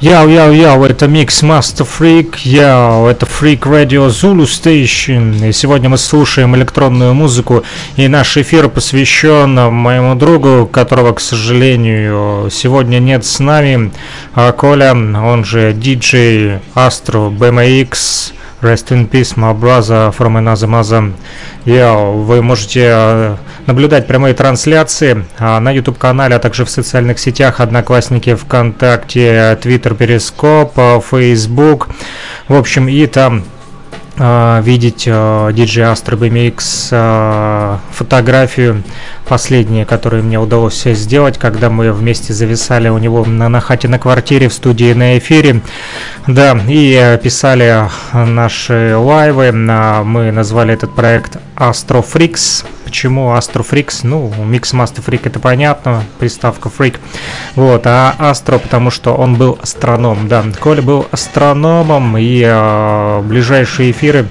Яу, яу, яу, это Mix Master Freak, яу, это Freak Radio Zulu Station. И сегодня мы слушаем электронную музыку, и наш эфир посвящен моему другу, которого, к сожалению, сегодня нет с нами, а Коля, он же DJ Astro BMX, Rest in Peace, my brother from another mother. Yo, вы можете э, наблюдать прямые трансляции а, на YouTube-канале, а также в социальных сетях Одноклассники, ВКонтакте, Твиттер, Перископ, Facebook. В общем, и там а, видеть DJ Astro BMX фотографию последние, которые мне удалось сделать, когда мы вместе зависали у него на, на хате на квартире в студии на эфире. Да, и писали наши лайвы. Мы назвали этот проект Astro Freaks. Почему Astro Freaks? Ну, Mix Master Freak это понятно, приставка Freak. Вот, а Astro, потому что он был астроном. Да, Коля был астрономом, и э, ближайшие эфиры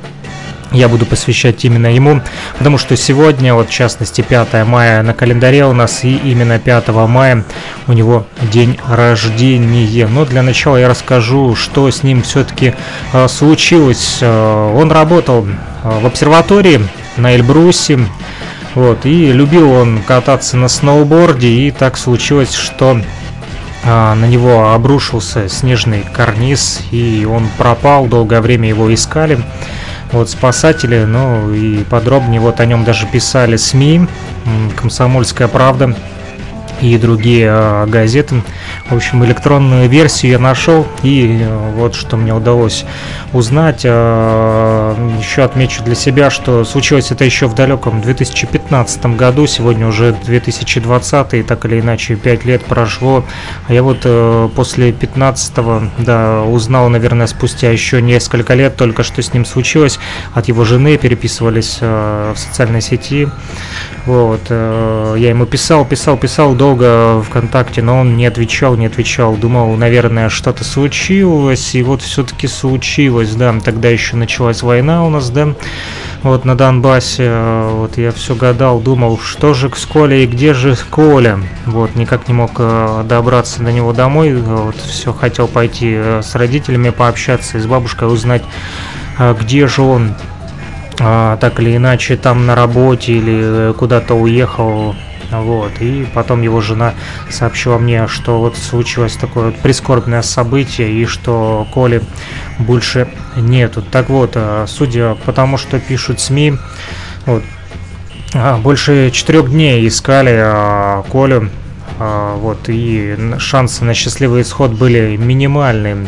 я буду посвящать именно ему, потому что сегодня, вот в частности 5 мая на календаре у нас, и именно 5 мая у него день рождения. Но для начала я расскажу, что с ним все-таки э, случилось. Э, он работал в обсерватории на Эльбрусе, вот, и любил он кататься на сноуборде, и так случилось, что на него обрушился снежный карниз, и он пропал, долгое время его искали. Вот спасатели, ну и подробнее вот о нем даже писали СМИ, «Комсомольская правда», и другие э, газеты. В общем, электронную версию я нашел, и э, вот что мне удалось узнать. Э, еще отмечу для себя, что случилось это еще в далеком 2015 году, сегодня уже 2020, и так или иначе 5 лет прошло. А я вот э, после 15 да, узнал, наверное, спустя еще несколько лет только, что с ним случилось. От его жены переписывались в социальной сети. Вот, э, я ему писал, писал, писал долго ВКонтакте, но он не отвечал, не отвечал. Думал, наверное, что-то случилось, и вот все-таки случилось, да. Тогда еще началась война у нас, да, вот на Донбассе. Вот я все гадал, думал, что же с Колей и где же Коля. Вот, никак не мог э, добраться до него домой. Вот, все хотел пойти э, с родителями пообщаться, с бабушкой узнать, где же он а, так или иначе там на работе или куда-то уехал. Вот, и потом его жена сообщила мне, что вот случилось такое вот прискорбное событие, и что Коли больше нету. Так вот, а, судя по тому, что пишут СМИ, вот, а, больше четырех дней искали а, Колю, а, вот, и шансы на счастливый исход были минимальные.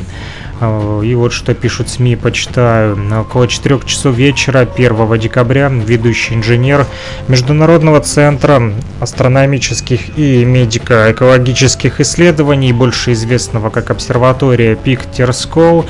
Э, и вот что пишут СМИ, почитаю. Около 4 часов вечера 1 декабря ведущий инженер Международного центра астрономических и медико-экологических исследований, больше известного как обсерватория Пик Терскол,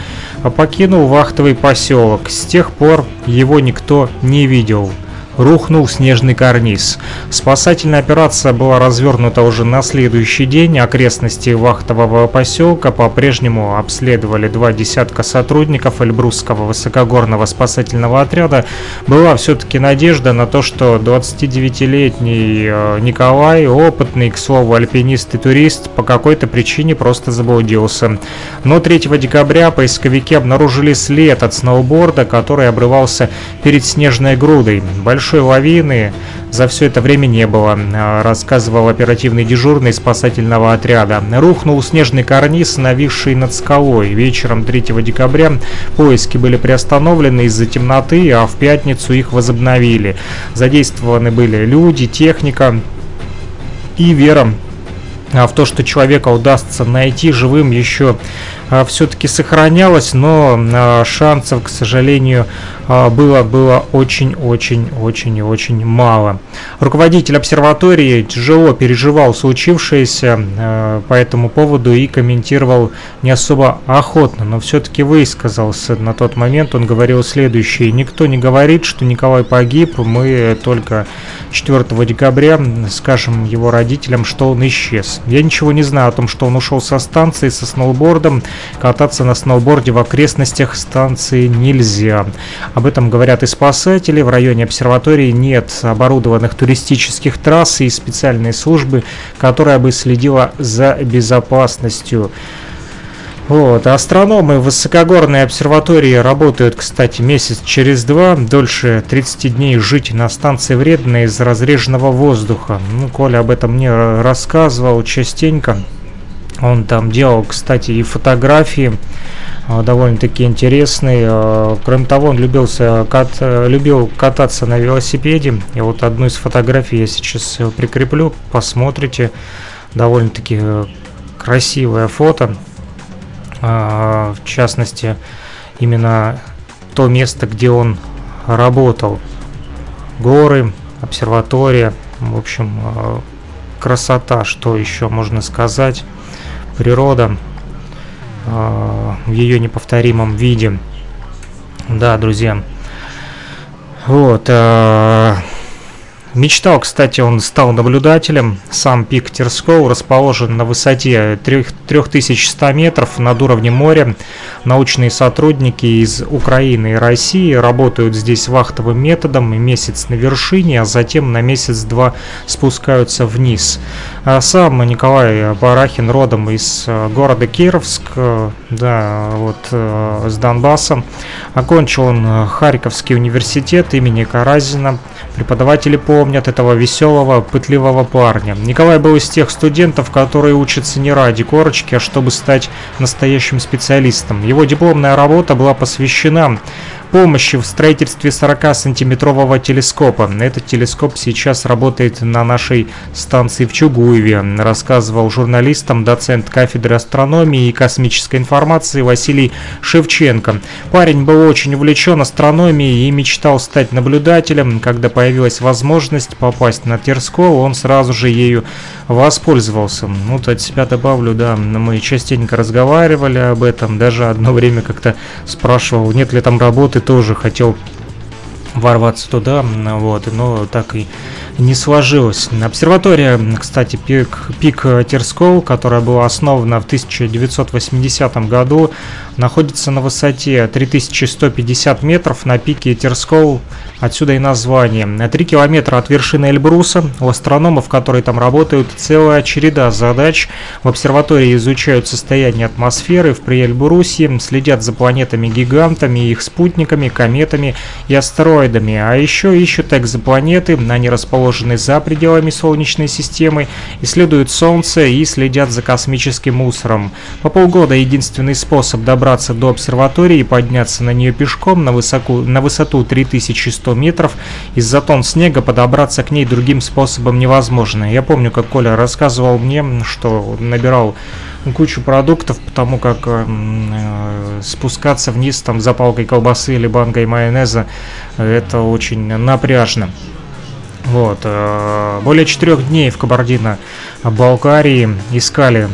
покинул вахтовый поселок. С тех пор его никто не видел рухнул снежный карниз. Спасательная операция была развернута уже на следующий день. Окрестности вахтового поселка по-прежнему обследовали два десятка сотрудников Эльбрусского высокогорного спасательного отряда. Была все-таки надежда на то, что 29-летний э, Николай, опытный, к слову, альпинист и турист, по какой-то причине просто заблудился. Но 3 декабря поисковики обнаружили след от сноуборда, который обрывался перед снежной грудой. Большой большой лавины за все это время не было, а, рассказывал оперативный дежурный спасательного отряда. Рухнул снежный карниз, нависший над скалой. Вечером 3 декабря поиски были приостановлены из-за темноты, а в пятницу их возобновили. Задействованы были люди, техника и вера в то, что человека удастся найти живым еще а, все-таки сохранялось, но а, шансов, к сожалению, а, было было очень-очень-очень очень мало. Руководитель обсерватории тяжело переживал случившееся по этому поводу и комментировал не особо охотно, но все-таки высказался на тот момент. Он говорил следующее. Никто не говорит, что Николай погиб, мы только 4 декабря скажем его родителям, что он исчез. Я ничего не знаю о том, что он ушел со станции со сноубордом, Кататься на сноуборде в окрестностях станции нельзя. Об этом говорят и спасатели. В районе обсерватории нет оборудованных туристических трасс и специальной службы, которая бы следила за безопасностью. Вот. Астрономы высокогорной обсерватории работают, кстати, месяц через два. Дольше 30 дней жить на станции вредно из разреженного воздуха. Ну, Коля об этом мне рассказывал частенько. Он там делал, кстати, и фотографии а, довольно-таки интересные. А, кроме того, он любился, кат, любил кататься на велосипеде. И вот одну из фотографий я сейчас прикреплю, посмотрите. Довольно-таки э, красивое фото. А, в частности, именно то место, где он работал. Горы, обсерватория, в общем, красота, что еще можно сказать природа э, в ее неповторимом виде. Да, друзья. Вот. Мечтал, кстати, он стал наблюдателем. Сам пик Терскоу расположен на высоте 3100 метров над уровнем моря. Научные сотрудники из Украины и России работают здесь вахтовым методом месяц на вершине, а затем на месяц-два спускаются вниз. Сам Николай Барахин родом из э, города Кировск, э, да, вот э, с Донбасса. Окончил он Харьковский университет имени Каразина. Преподаватели помнят этого веселого, пытливого парня. Николай был из тех студентов, которые учатся не ради корочки, а чтобы стать настоящим специалистом. Его дипломная работа была посвящена помощи в строительстве 40-сантиметрового телескопа. Этот телескоп сейчас работает на нашей станции в Чугуеве, рассказывал журналистам доцент кафедры астрономии и космической информации Василий Шевченко. Парень был очень увлечен астрономией и мечтал стать наблюдателем. Когда появилась возможность попасть на Терскол, он сразу же ею воспользовался. Ну, от себя добавлю, да, мы частенько разговаривали об этом, даже одно время как-то спрашивал, нет ли там работы, тоже хотел ворваться туда, вот, но так и не сложилось. Обсерватория, кстати, пик, пик Терскол, которая была основана в 1980 году, находится на высоте 3150 метров на пике Терскол, отсюда и название. 3 километра от вершины Эльбруса, у астрономов, которые там работают, целая череда задач. В обсерватории изучают состояние атмосферы в Приэльбрусе, следят за планетами-гигантами, их спутниками, кометами и астероидами, а еще ищут экзопланеты, они расположены за пределами Солнечной системы, исследуют Солнце и следят за космическим мусором. По полгода единственный способ добраться до обсерватории и подняться на нее пешком на, высоку, на высоту 3100 метров. Из-за тон снега подобраться к ней другим способом невозможно. Я помню, как Коля рассказывал мне, что набирал кучу продуктов, потому как э, э, спускаться вниз там за палкой колбасы или банкой майонеза это очень напряжно. Вот. Э, более четырех дней в Кабардино-Балкарии искали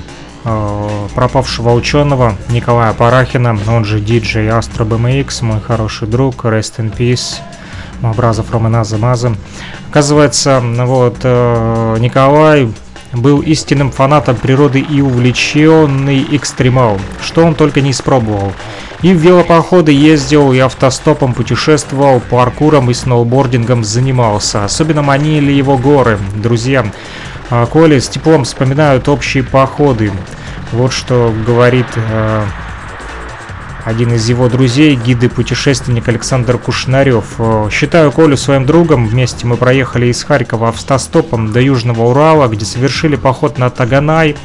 Э, пропавшего ученого Николая Парахина, он же DJ Astro BMX, мой хороший друг, Rest in Peace, Мабразов Романаза Маза. Оказывается, вот э, Николай был истинным фанатом природы и увлеченный экстремал, что он только не испробовал. И в велопоходы ездил, и автостопом путешествовал, паркуром и сноубордингом занимался. Особенно манили его горы. Друзья, а Коли с теплом вспоминают общие походы. Вот что говорит э, один из его друзей, гид и путешественник Александр Кушнарев. Э, считаю Колю своим другом. Вместе мы проехали из Харькова автостопом до Южного Урала, где совершили поход на Таганай.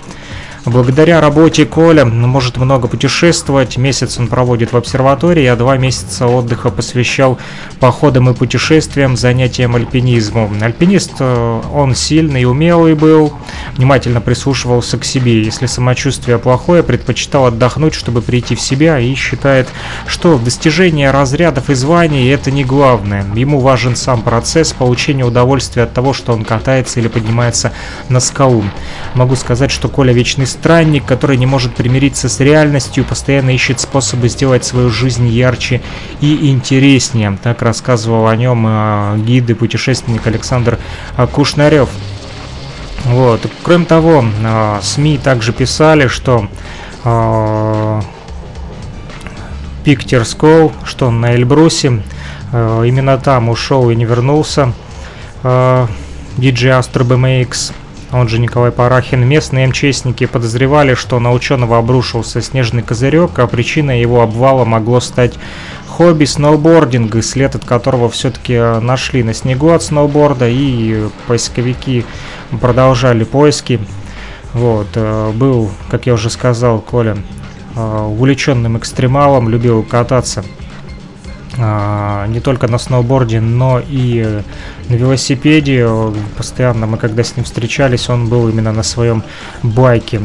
Благодаря работе Коля может много путешествовать. Месяц он проводит в обсерватории, а два месяца отдыха посвящал походам и путешествиям, занятиям альпинизмом. Альпинист э, он сильный и умелый был, внимательно прислушивался к себе. Если самочувствие плохое, предпочитал отдохнуть, чтобы прийти в себя и считает, что достижение разрядов и званий это не главное. Ему важен сам процесс получения удовольствия от того, что он катается или поднимается на скалу. Могу сказать, что Коля вечный странник, который не может примириться с реальностью, постоянно ищет способы сделать свою жизнь ярче и интереснее. Так рассказывал о нем э, гид и путешественник Александр э, Кушнарев. Вот. Кроме того, э, СМИ также писали, что э, Пик что он на Эльбрусе, э, именно там ушел и не вернулся. DJ Astro BMX он же Николай Парахин, местные МЧСники подозревали, что на ученого обрушился снежный козырек, а причиной его обвала могло стать хобби сноубординг, след от которого все-таки нашли на снегу от сноуборда, и поисковики продолжали поиски. Вот, э, был, как я уже сказал, Коля, э, увлеченным экстремалом, любил кататься э, не только на сноуборде, но и на велосипеде. Постоянно мы, когда с ним встречались, он был именно на своем байке.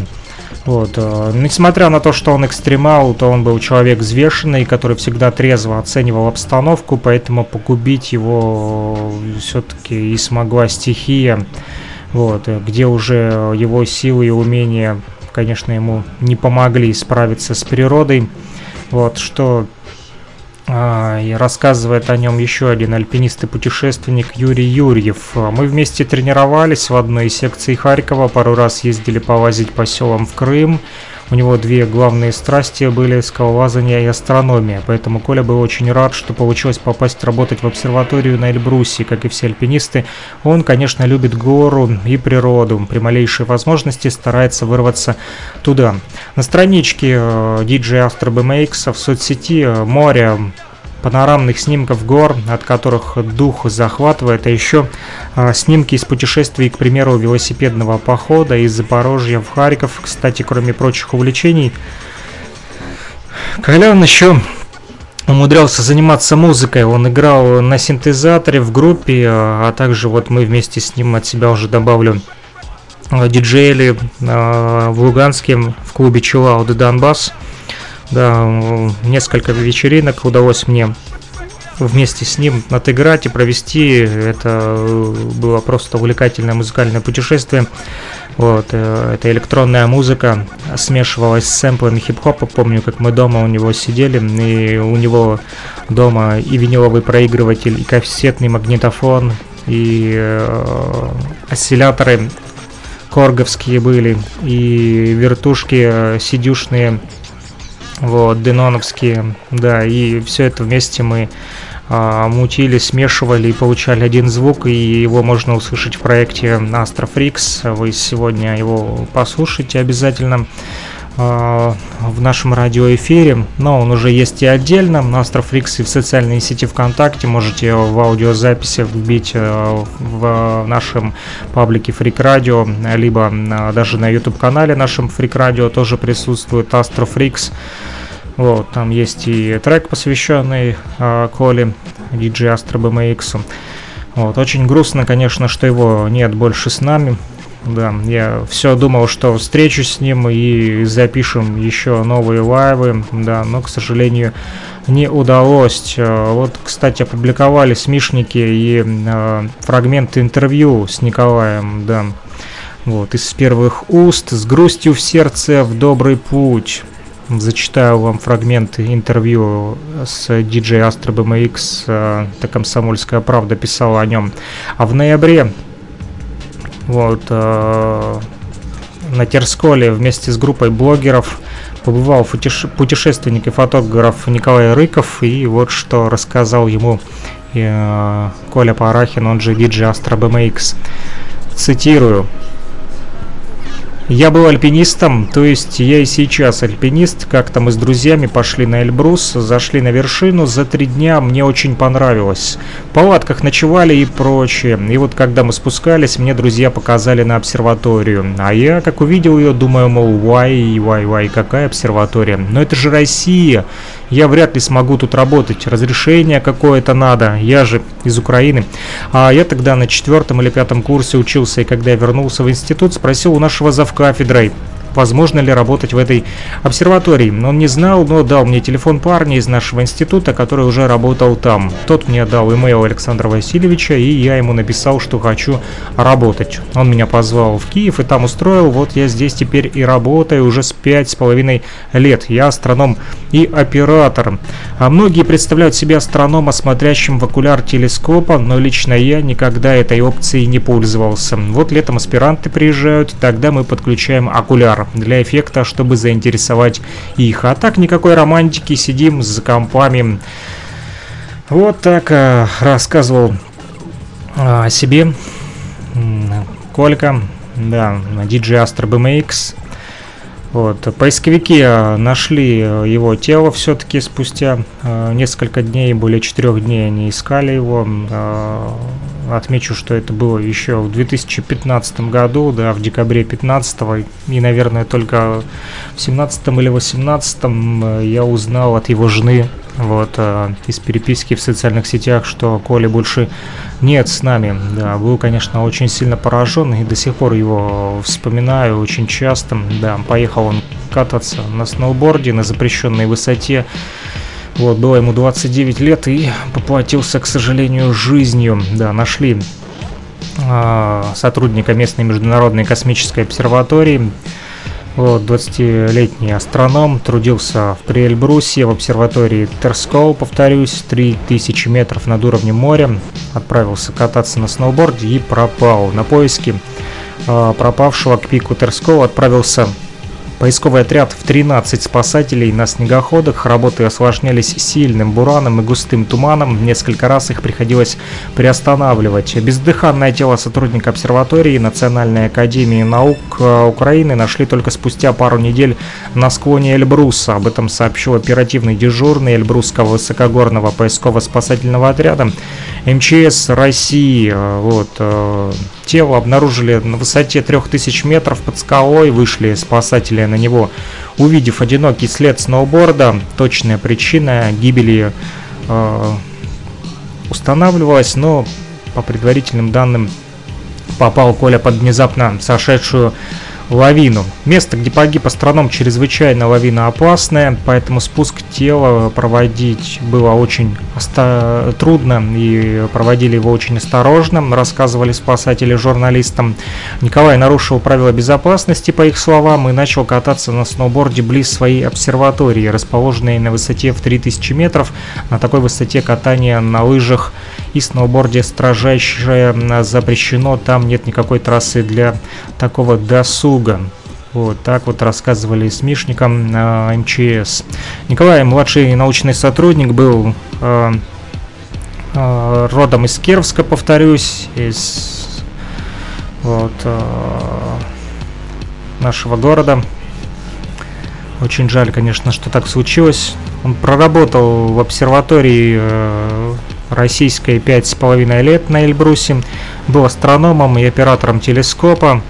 Вот. Несмотря на то, что он экстремал, то он был человек взвешенный, который всегда трезво оценивал обстановку, поэтому погубить его все-таки и смогла стихия вот, э, где уже его силы и умения, конечно, ему не помогли справиться с природой, вот, что и рассказывает о нем еще один альпинист и путешественник Юрий Юрьев. Мы вместе тренировались в одной из секций Харькова, пару раз ездили полазить по селам в Крым, у него две главные страсти были скалолазание и астрономия, поэтому Коля был очень рад, что получилось попасть работать в обсерваторию на Эльбрусе, как и все альпинисты. Он, конечно, любит гору и природу, при малейшей возможности старается вырваться туда. На страничке DJ Astro BMX в соцсети э, море панорамных снимков гор, от которых дух захватывает, а еще а, снимки из путешествий, к примеру, велосипедного похода из Запорожья в Харьков. Кстати, кроме прочих увлечений, Колян еще умудрялся заниматься музыкой. Он играл на синтезаторе в группе, а, а также вот мы вместе с ним от себя уже добавлю а, диджеяли в Луганске в клубе Chill Out Донбасс. Да, несколько вечеринок удалось мне вместе с ним отыграть и провести. Это было просто увлекательное музыкальное путешествие. Вот, э, это электронная музыка смешивалась с сэмплами хип-хопа. Помню, как мы дома у него сидели, и у него дома и виниловый проигрыватель, и кассетный магнитофон, и э, осцилляторы корговские были, и вертушки э, сидюшные вот, деноновские, да, и все это вместе мы а, мутили, смешивали и получали один звук, и его можно услышать в проекте Astrofrix. Вы сегодня его послушайте обязательно. А, в нашем радиоэфире, но он уже есть и отдельно на Астрофрикс и в социальной сети ВКонтакте. Можете в аудиозаписи вбить э, в нашем паблике Фрик Радио, либо даже на YouTube канале нашем Фрик Радио тоже присутствует Астрофрикс. Вот, там есть и трек, посвященный э, Коле, DJ Astro BMX. Вот, очень грустно, конечно, что его нет больше с нами. Да, я все думал, что встречусь с ним и запишем еще новые лайвы, да, но, к сожалению, не удалось. Э, вот, кстати, опубликовали смешники и э, фрагменты интервью с Николаем, да. Вот, из первых уст, с грустью в сердце в добрый путь. Зачитаю вам фрагмент интервью с DJ Astro BMX, э, это «Комсомольская правда» писала о нем. А в ноябре вот, э, на Терсколе вместе с группой блогеров побывал путешественник и фотограф Николай Рыков, и вот что рассказал ему э, Коля Парахин, он же DJ Astro BMX. Цитирую. Я был альпинистом, то есть я и сейчас альпинист. Как-то мы с друзьями пошли на Эльбрус, зашли на вершину. За три дня мне очень понравилось. В палатках ночевали и прочее. И вот когда мы спускались, мне друзья показали на обсерваторию. А я, как увидел ее, думаю, мол, вай, вай, вай, какая обсерватория? Но это же Россия. Я вряд ли смогу тут работать. Разрешение какое-то надо. Я же из Украины. А я тогда на четвертом или пятом курсе учился, и когда я вернулся в институт, спросил у нашего завкафедрой, возможно ли работать в этой обсерватории. Он не знал, но дал мне телефон парня из нашего института, который уже работал там. Тот мне дал имейл Александра Васильевича, и я ему написал, что хочу работать. Он меня позвал в Киев и там устроил. Вот я здесь теперь и работаю уже с пять с половиной лет. Я астроном и оператор. А многие представляют себя астронома, смотрящим в окуляр телескопа, но лично я никогда этой опцией не пользовался. Вот летом аспиранты приезжают, тогда мы подключаем окуляр для эффекта, чтобы заинтересовать их. А так никакой романтики, сидим за компами. Вот так э, рассказывал э, о себе Колька. да, DJ Astro BMX. Вот. Поисковики э, нашли э, его тело все-таки спустя э, несколько дней, более четырех дней они искали его. Отмечу, что это было еще в 2015 году, да, в декабре 15 и, наверное, только в 17 или 18 э, я узнал от его жены вот, э, из переписки в социальных сетях, что Коли больше нет с нами. Да, был, конечно, очень сильно поражен и до сих пор его вспоминаю очень часто. Да, поехал он кататься на сноуборде на запрещенной высоте. Вот, было ему 29 лет и поплатился, к сожалению, жизнью. Да, нашли э, сотрудника местной международной космической обсерватории вот, 20-летний астроном трудился в Приэльбрусе в обсерватории Терскоу, повторюсь, 3000 метров над уровнем моря. Отправился кататься на сноуборде и пропал. На поиски э, пропавшего к пику Терскоу отправился Поисковый отряд в 13 спасателей на снегоходах. Работы осложнялись сильным бураном и густым туманом. Несколько раз их приходилось приостанавливать. Бездыханное тело сотрудника обсерватории Национальной академии наук э, Украины нашли только спустя пару недель на склоне Эльбруса. Об этом сообщил оперативный дежурный Эльбрусского высокогорного поисково-спасательного отряда МЧС России. Э, вот, э, тело обнаружили на высоте 3000 метров под скалой. Вышли спасатели на него. Увидев одинокий след сноуборда, точная причина гибели э, устанавливалась, но по предварительным данным попал Коля под внезапно сошедшую лавину. Место, где погиб астроном, чрезвычайно лавина опасная, поэтому спуск тела проводить было очень трудно и проводили его очень осторожно, рассказывали спасатели журналистам. Николай нарушил правила безопасности, по их словам, и начал кататься на сноуборде близ своей обсерватории, расположенной на высоте в 3000 метров. На такой высоте катание на лыжах и сноуборде строжайше запрещено, там нет никакой трассы для такого досуга. Вот так вот рассказывали СМИшникам э, МЧС. Николай, младший научный сотрудник, был э, э, родом из Кировска, повторюсь, из вот, э, нашего города. Очень жаль, конечно, что так случилось. Он проработал в обсерватории э, российской пять с половиной лет на Эльбрусе, был астрономом и оператором телескопа.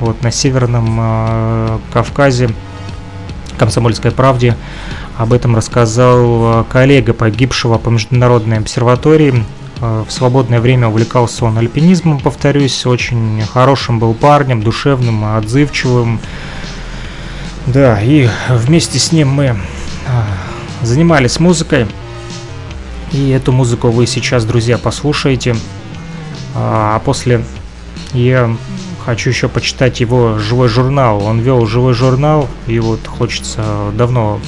Вот на Северном э, Кавказе, Комсомольской правде, об этом рассказал э, коллега погибшего по международной обсерватории. Э, в свободное время увлекался он альпинизмом, повторюсь, очень хорошим был парнем, душевным, отзывчивым. Да, и вместе с ним мы э, занимались музыкой. И эту музыку вы сейчас, друзья, послушаете. А после я хочу еще почитать его живой журнал. Он вел живой журнал, и вот хочется давно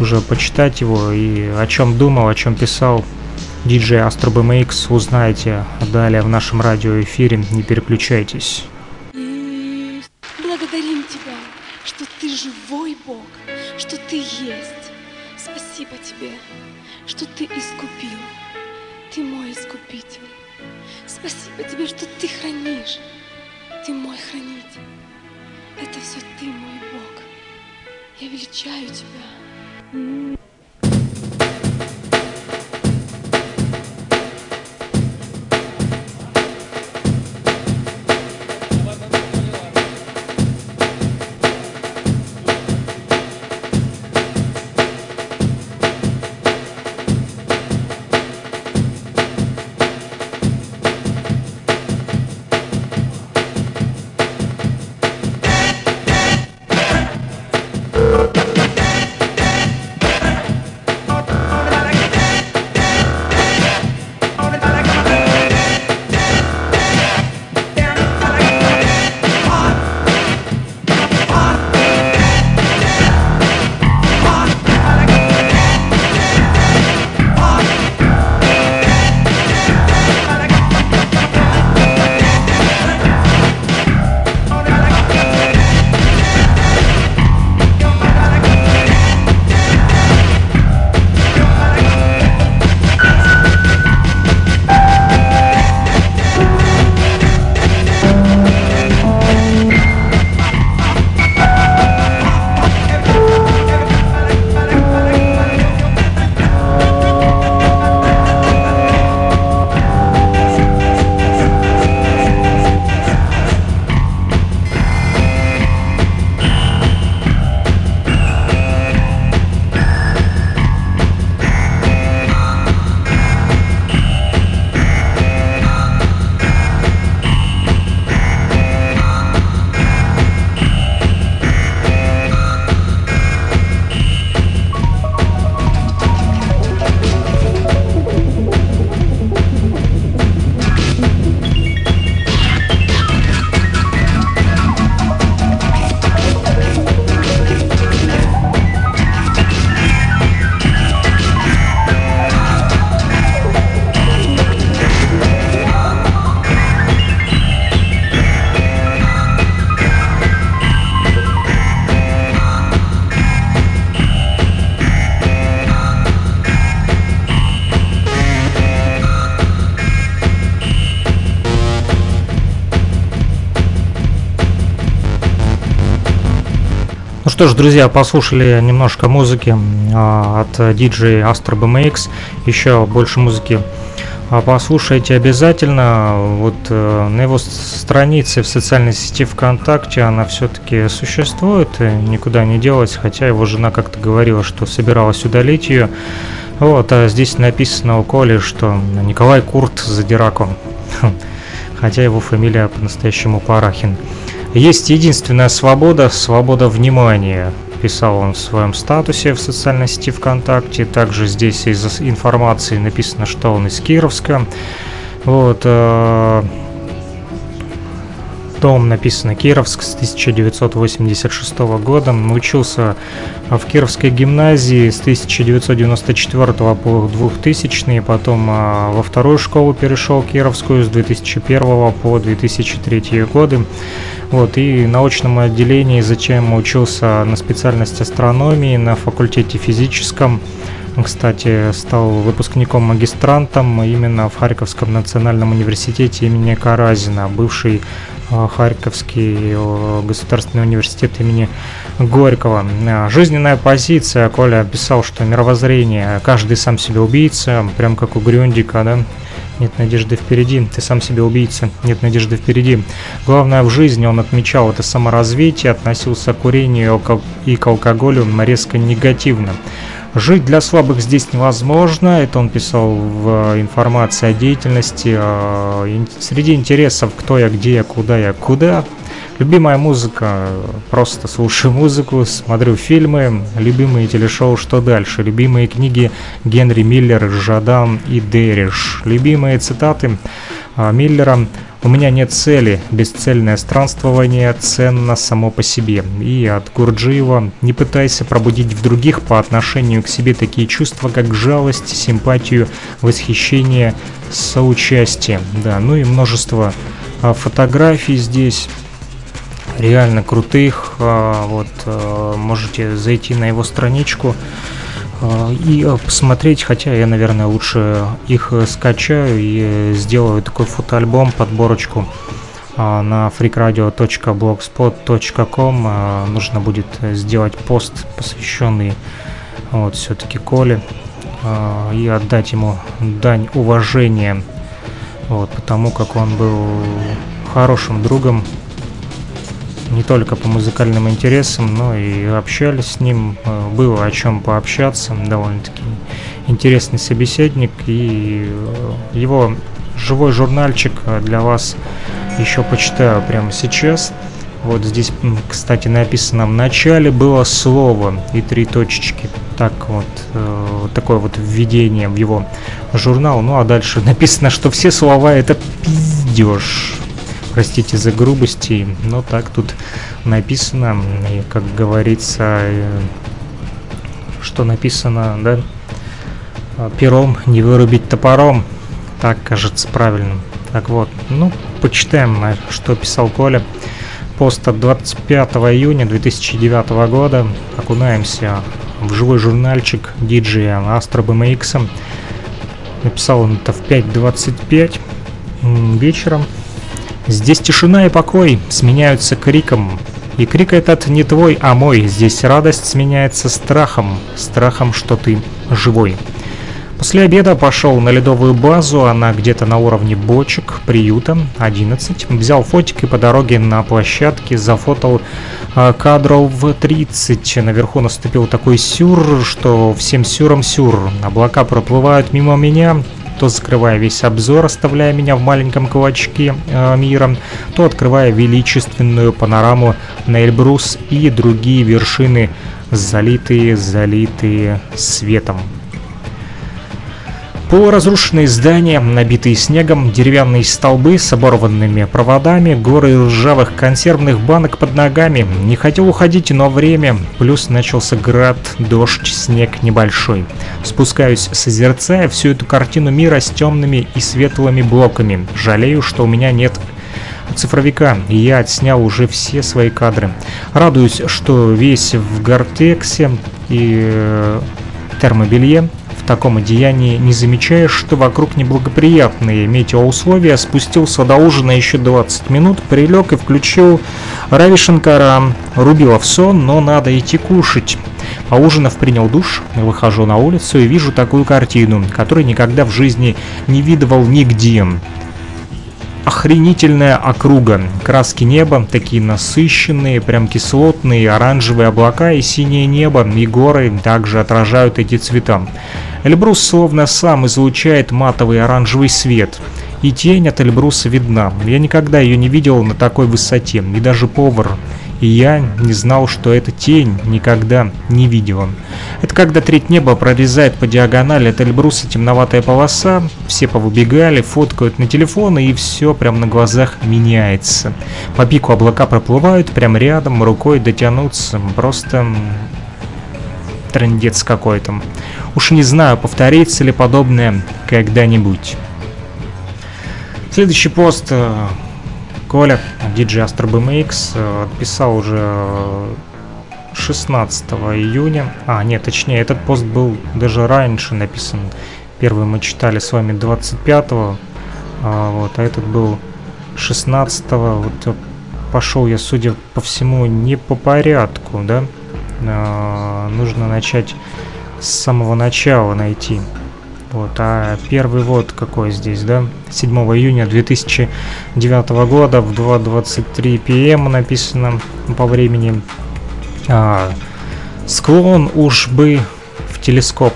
уже почитать его и о чем думал, о чем писал диджей Astro BMX узнаете далее в нашем радиоэфире. Не переключайтесь. Благодарим тебя, что ты живой Бог, что ты есть. Спасибо тебе что Ты искупил. Ты мой искупитель. Спасибо Тебе, что Ты хранишь. Ты мой хранитель. Это все Ты, мой Бог. Я величаю Тебя. Что ж, друзья, послушали немножко музыки а, от диджея Astro BMX. Еще больше музыки а послушайте обязательно. Вот э, на его странице в социальной сети ВКонтакте она все-таки существует, никуда не делась, хотя его жена как-то говорила, что собиралась удалить ее. Вот, а здесь написано у Коли, что Николай Курт Задирако, хотя его фамилия по-настоящему Парахин. Есть единственная свобода, свобода внимания писал он в своем статусе в социальной сети ВКонтакте. Также здесь из информации написано, что он из Кировска. Вот. Э, дом написано Кировск с 1986 года. Учился в Кировской гимназии с 1994 по 2000, потом э, во вторую школу перешел Кировскую с 2001 по 2003 годы. Вот, и научном отделении зачем учился на специальности астрономии на факультете физическом. Кстати, стал выпускником магистрантом именно в Харьковском национальном университете имени Каразина, бывший э, Харьковский государственный университет имени Горького. Э, жизненная позиция, Коля писал, что мировоззрение, каждый сам себе убийца, прям как у Грюндика, да, нет надежды впереди, ты сам себе убийца, нет надежды впереди. Главное в жизни он отмечал это саморазвитие, относился к курению и к алкоголю резко негативно. Жить для слабых здесь невозможно, это он писал в информации о деятельности, среди интересов, кто я, где я, куда я, куда, Любимая музыка, просто слушаю музыку, смотрю фильмы, любимые телешоу «Что дальше?», любимые книги Генри Миллер, Жадан и Дериш, любимые цитаты а, Миллера «У меня нет цели, бесцельное странствование ценно само по себе». И от Гурджиева «Не пытайся пробудить в других по отношению к себе такие чувства, как жалость, симпатию, восхищение, соучастие». Да, ну и множество а, фотографий здесь реально крутых. А, вот а, можете зайти на его страничку а, и посмотреть, хотя я, наверное, лучше их скачаю и сделаю такой фотоальбом, подборочку на freakradio.blogspot.com нужно будет сделать пост, посвященный вот все-таки Коле и отдать ему дань уважения вот, потому как он был хорошим другом не только по музыкальным интересам, но и общались с ним, э, было о чем пообщаться, довольно-таки интересный собеседник, и э, его живой журнальчик э, для вас еще почитаю прямо сейчас. Вот здесь, кстати, написано в начале было слово и три точечки. Так вот, э, такое вот введение в его журнал. Ну а дальше написано, что все слова это пиздеж. Простите за грубости, но так тут написано, и как говорится, э, что написано, да, а, пером не вырубить топором, так кажется правильным. Так вот, ну, почитаем, э, что писал Коля. Пост от 25 июня 2009 года. Окунаемся в живой журнальчик диджея Astro BMX. Написал он это в 5.25 вечером. Здесь тишина и покой сменяются криком. И крик этот не твой, а мой. Здесь радость сменяется страхом. Страхом, что ты живой. После обеда пошел на ледовую базу, она где-то на уровне бочек, приюта, 11. Взял фотик и по дороге на площадке зафотал э, кадров 30. Наверху наступил такой сюр, что всем сюром сюр. Облака проплывают мимо меня, то закрывая весь обзор, оставляя меня в маленьком клочке э, мира, то открывая величественную панораму на Эльбрус и другие вершины, залитые, залитые светом. Полуразрушенные здания, набитые снегом, деревянные столбы с оборванными проводами, горы ржавых консервных банок под ногами. Не хотел уходить, но время. Плюс начался град, дождь, снег небольшой. Спускаюсь, созерцая всю эту картину мира с темными и светлыми блоками. Жалею, что у меня нет цифровика, и я отснял уже все свои кадры. Радуюсь, что весь в Гортексе и э, термобелье таком одеянии не замечаешь, что вокруг неблагоприятные метеоусловия, спустился до ужина еще 20 минут, прилег и включил Рави Шанкара. Рубила в сон, но надо идти кушать. Поужинав, принял душ, выхожу на улицу и вижу такую картину, которую никогда в жизни не видывал нигде охренительная округа. Краски неба такие насыщенные, прям кислотные, оранжевые облака и синее небо, и горы также отражают эти цвета. Эльбрус словно сам излучает матовый оранжевый свет. И тень от Эльбруса видна. Я никогда ее не видел на такой высоте, и даже повар и я не знал, что эта тень никогда не видел. Это когда треть неба прорезает по диагонали от Эльбруса темноватая полоса, все повыбегали, фоткают на телефоны и все прям на глазах меняется. По пику облака проплывают, прям рядом, рукой дотянуться, просто трендец какой-то. Уж не знаю, повторится ли подобное когда-нибудь. Следующий пост э, Коля, DJ Astro BMX, отписал уже 16 июня. А, нет, точнее, этот пост был даже раньше написан. Первый мы читали с вами 25-го, а, вот, а этот был 16-го. Вот пошел я, судя по всему, не по порядку, да? Нужно начать с самого начала найти. Вот, а первый вот какой здесь, да? 7 июня 2009 года в 2.23 пм написано по времени. А, склон уж бы в телескоп.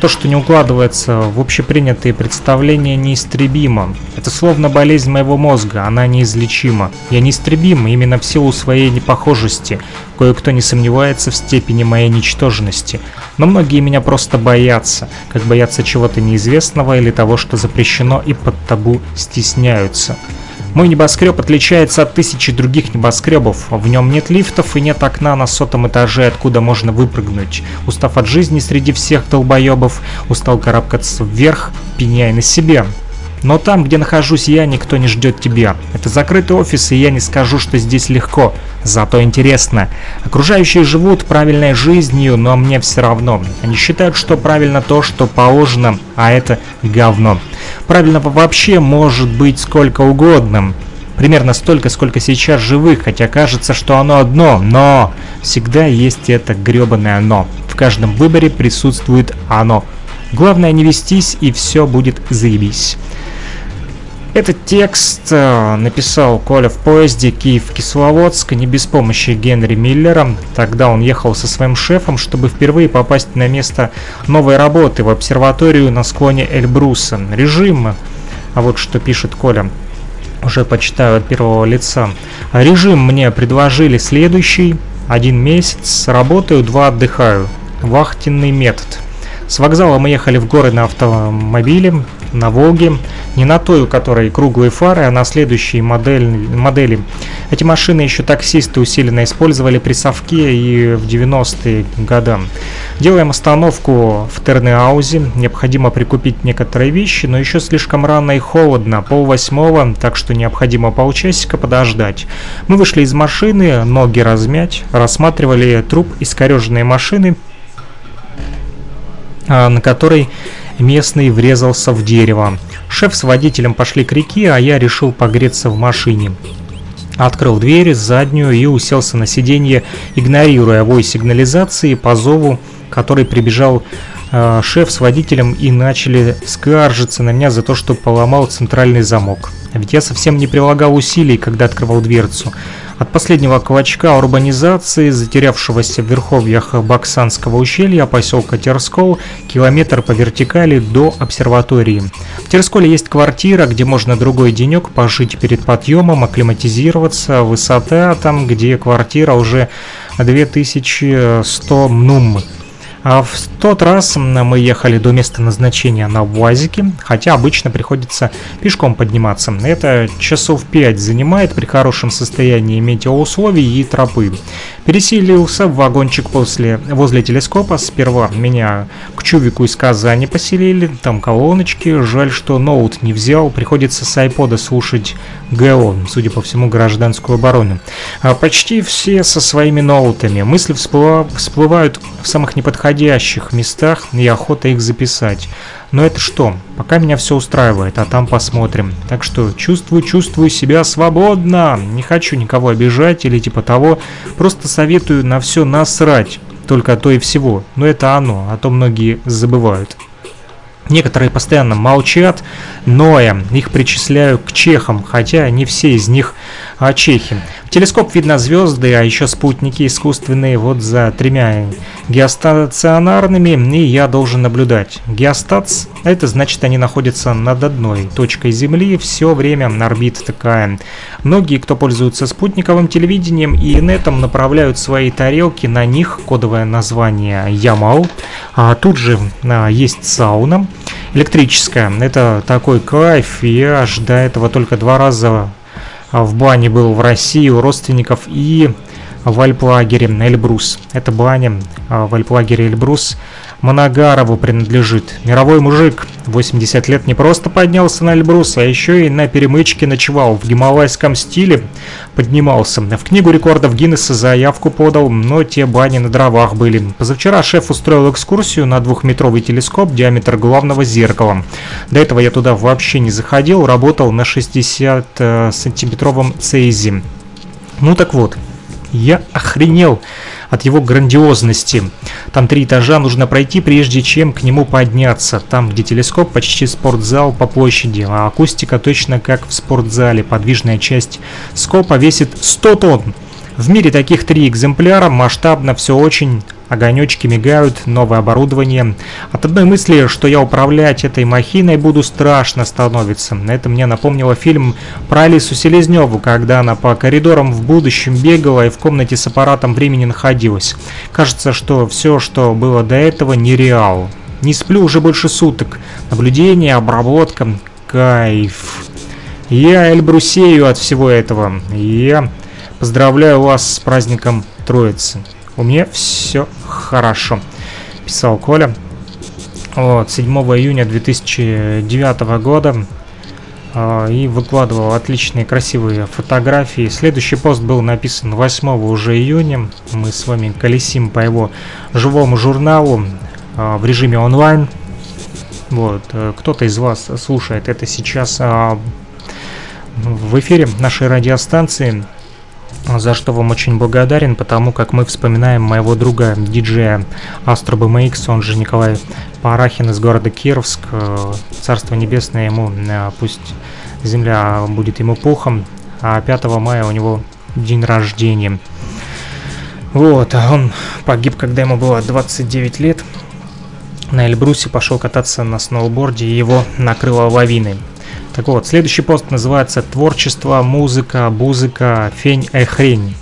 То, что не укладывается в общепринятые представления, неистребимо. Это словно болезнь моего мозга, она неизлечима. Я неистребим именно в силу своей непохожести. Кое-кто не сомневается в степени моей ничтожности. Но многие меня просто боятся, как боятся чего-то неизвестного или того, что запрещено и под табу стесняются. Мой небоскреб отличается от тысячи других небоскребов. В нем нет лифтов и нет окна на сотом этаже, откуда можно выпрыгнуть. Устав от жизни среди всех долбоебов, устал карабкаться вверх, пеняя на себе. Но там, где нахожусь я, никто не ждет тебя. Это закрытый офис, и я не скажу, что здесь легко. Зато интересно. Окружающие живут правильной жизнью, но мне все равно. Они считают, что правильно то, что положено, а это говно. Правильного вообще может быть сколько угодно. Примерно столько, сколько сейчас живых, хотя кажется, что оно одно, но всегда есть это гребаное «но». В каждом выборе присутствует оно. Главное не вестись, и все будет заебись. Этот текст э, написал Коля в поезде Киев-Кисловодск не без помощи Генри Миллера. Тогда он ехал со своим шефом, чтобы впервые попасть на место новой работы в обсерваторию на склоне Эльбруса. Режим, а вот что пишет Коля, уже почитаю от первого лица. Режим мне предложили следующий. Один месяц работаю, два отдыхаю. Вахтенный метод. С вокзала мы ехали в горы на автомобиле, на Волге, не на той, у которой круглые фары, а на следующей модель, модели. Эти машины еще таксисты усиленно использовали при совке и в 90-е годы. Делаем остановку в Тернеаузе, необходимо прикупить некоторые вещи, но еще слишком рано и холодно, пол восьмого, так что необходимо полчасика подождать. Мы вышли из машины, ноги размять, рассматривали труп искореженной машины, а, на которой местный врезался в дерево. Шеф с водителем пошли к реке, а я решил погреться в машине. Открыл дверь заднюю и уселся на сиденье, игнорируя вой сигнализации по зову, который прибежал э, шеф с водителем и начали скаржиться на меня за то, что поломал центральный замок. Ведь я совсем не прилагал усилий, когда открывал дверцу. От последнего клочка урбанизации, затерявшегося в верховьях Баксанского ущелья, поселка Терскол, километр по вертикали до обсерватории. В Терсколе есть квартира, где можно другой денек пожить перед подъемом, акклиматизироваться, высота там, где квартира уже 2100 мнум. А в тот раз мы ехали до места назначения на УАЗике, хотя обычно приходится пешком подниматься. Это часов 5 занимает при хорошем состоянии метеоусловий и тропы. Переселился в вагончик после, возле телескопа. Сперва меня к Чувику из Казани поселили, там колоночки. Жаль, что ноут не взял, приходится с айпода слушать ГО, судя по всему, гражданскую оборону. А почти все со своими ноутами. Мысли всплывают в самых неподходящих подходящих местах и охота их записать. Но это что? Пока меня все устраивает, а там посмотрим. Так что чувствую, чувствую себя свободно. Не хочу никого обижать или типа того. Просто советую на все насрать. Только то и всего. Но это оно, а то многие забывают. Некоторые постоянно молчат, но я их причисляю к чехам, хотя не все из них а, чехи. В телескоп видно звезды, а еще спутники искусственные вот за тремя геостационарными, и я должен наблюдать. Геостац – это значит они находятся над одной точкой Земли, все время орбита такая. Многие, кто пользуются спутниковым телевидением и инетом, направляют свои тарелки на них, кодовое название Ямал. А тут же а, есть сауна электрическая. Это такой кайф. Я аж до этого только два раза в бане был в России у родственников и в альплагере Эльбрус. Это баня а, в альплагере Эльбрус Моногарову принадлежит. Мировой мужик, 80 лет, не просто поднялся на Эльбрус, а еще и на перемычке ночевал. В гималайском стиле поднимался. В книгу рекордов Гиннесса заявку подал, но те бани на дровах были. Позавчера шеф устроил экскурсию на двухметровый телескоп диаметр главного зеркала. До этого я туда вообще не заходил, работал на 60-сантиметровом э, цейзе. Ну так вот, я охренел от его грандиозности. Там три этажа нужно пройти, прежде чем к нему подняться. Там, где телескоп, почти спортзал по площади, а акустика точно как в спортзале. Подвижная часть скопа весит 100 тонн. В мире таких три экземпляра, масштабно все очень, огонечки мигают, новое оборудование. От одной мысли, что я управлять этой махиной буду, страшно становится. Это мне напомнило фильм про Алису Селезневу, когда она по коридорам в будущем бегала и в комнате с аппаратом времени находилась. Кажется, что все, что было до этого, нереал. Не сплю уже больше суток. Наблюдение, обработка, кайф. Я Эльбрусею от всего этого. Я Поздравляю вас с праздником Троицы. У меня все хорошо, писал Коля. Вот, 7 июня 2009 года э, и выкладывал отличные красивые фотографии. Следующий пост был написан 8 уже июня. Мы с вами колесим по его живому журналу э, в режиме онлайн. Вот, э, кто-то из вас слушает это сейчас э, в эфире нашей радиостанции за что вам очень благодарен, потому как мы вспоминаем моего друга диджея Astro BMX, он же Николай Парахин из города Кировск, э, Царство Небесное ему, э, пусть земля будет ему пухом, а 5 мая у него день рождения. Вот, он погиб, когда ему было 29 лет. На Эльбрусе пошел кататься на сноуборде, и его накрыло лавиной. Так вот, следующий пост называется «Творчество, музыка, бузыка, фень, э, хрень».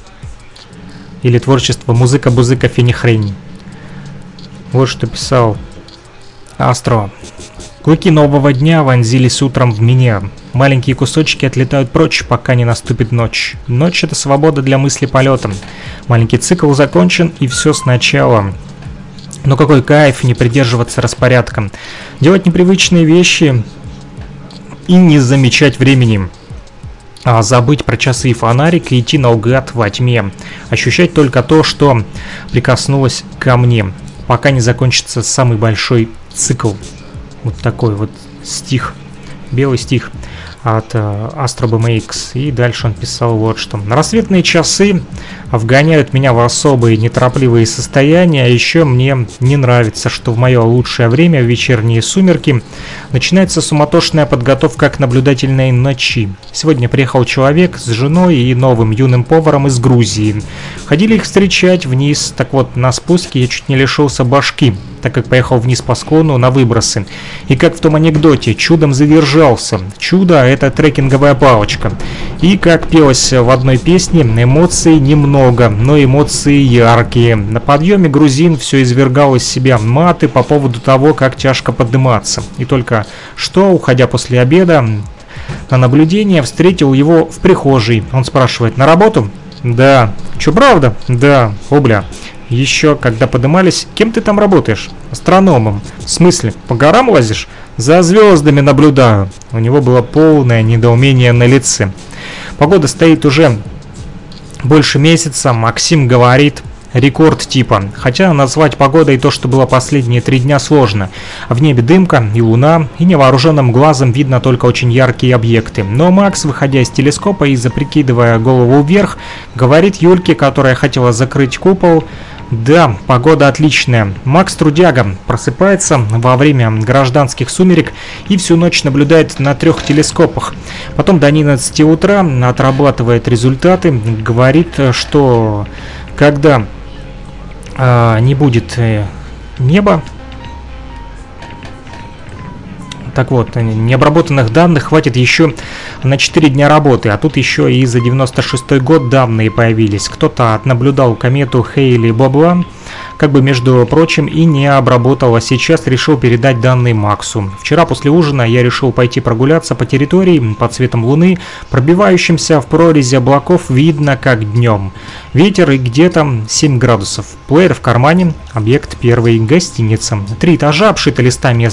Или «Творчество, музыка, бузыка, фень, хрень». Вот что писал Астро. Клыки нового дня вонзились утром в меня. Маленькие кусочки отлетают прочь, пока не наступит ночь. Ночь — это свобода для мысли полетом. Маленький цикл закончен, и все сначала. Но какой кайф не придерживаться распорядком. Делать непривычные вещи, и не замечать времени. А забыть про часы и фонарик и идти наугад во тьме. Ощущать только то, что прикоснулось ко мне, пока не закончится самый большой цикл. Вот такой вот стих, белый стих от э, Astro BMX. И дальше он писал вот что. Рассветные часы вгоняют меня в особые неторопливые состояния. А еще мне не нравится, что в мое лучшее время, в вечерние сумерки, начинается суматошная подготовка к наблюдательной ночи. Сегодня приехал человек с женой и новым юным поваром из Грузии. Ходили их встречать вниз, так вот на спуске я чуть не лишился башки так как поехал вниз по склону на выбросы. И как в том анекдоте, чудом задержался. Чудо – это трекинговая палочка. И как пелось в одной песне, эмоций немного, но эмоции яркие. На подъеме грузин все извергал из себя маты по поводу того, как тяжко подниматься. И только что, уходя после обеда, на наблюдение встретил его в прихожей. Он спрашивает, на работу? Да. Че, правда? Да. О, бля. Еще когда подымались, кем ты там работаешь? Астрономом. В смысле, по горам лазишь? За звездами наблюдаю. У него было полное недоумение на лице. Погода стоит уже больше месяца. Максим говорит, рекорд типа. Хотя назвать погодой то, что было последние три дня, сложно. В небе дымка и луна, и невооруженным глазом видно только очень яркие объекты. Но Макс, выходя из телескопа и заприкидывая голову вверх, говорит Юльке, которая хотела закрыть купол, да, погода отличная. Макс Трудяга просыпается во время гражданских сумерек и всю ночь наблюдает на трех телескопах. Потом до 11 утра отрабатывает результаты, говорит, что когда э, не будет э, неба, так вот, необработанных данных хватит еще на 4 дня работы, а тут еще и за 96 год данные появились. Кто-то отнаблюдал комету Хейли-Бобла, как бы, между прочим, и не обработал, а сейчас решил передать данные Максу. Вчера после ужина я решил пойти прогуляться по территории под цветом луны, пробивающимся в прорези облаков видно как днем. Ветер и где-то 7 градусов. Плеер в кармане, объект первой гостиницы. Три этажа, обшиты листами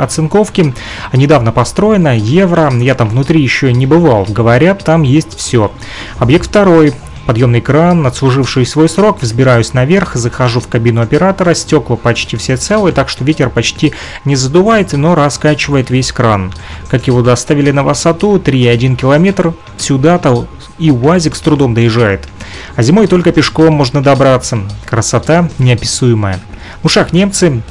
оцинковки, недавно построено, евро, я там внутри еще не бывал, говорят, там есть все. Объект второй, Подъемный кран, отслуживший свой срок, взбираюсь наверх, захожу в кабину оператора, стекла почти все целые, так что ветер почти не задувает, но раскачивает весь кран. Как его доставили на высоту 3,1 километр, сюда-то и УАЗик с трудом доезжает. А зимой только пешком можно добраться. Красота неописуемая. В ушах немцы,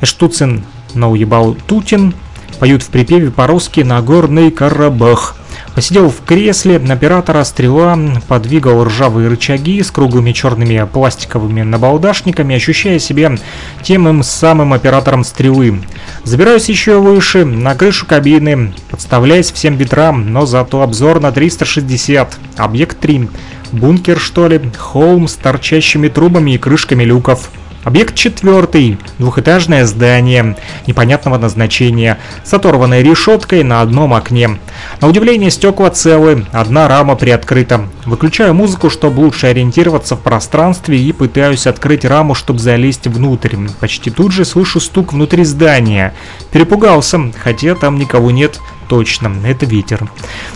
Эштуцин науебал Тутин, поют в припеве по-русски «Нагорный Карабах». Посидел в кресле, оператора стрела подвигал ржавые рычаги с круглыми черными пластиковыми набалдашниками, ощущая себя тем им самым оператором стрелы. Забираюсь еще выше, на крышу кабины, подставляясь всем ветрам, но зато обзор на 360. Объект 3. Бункер, что ли? Холм с торчащими трубами и крышками люков. Объект четвертый. Двухэтажное здание непонятного назначения с оторванной решеткой на одном окне. На удивление стекла целы, одна рама приоткрыта. Выключаю музыку, чтобы лучше ориентироваться в пространстве и пытаюсь открыть раму, чтобы залезть внутрь. Почти тут же слышу стук внутри здания. Перепугался, хотя там никого нет точно, это ветер.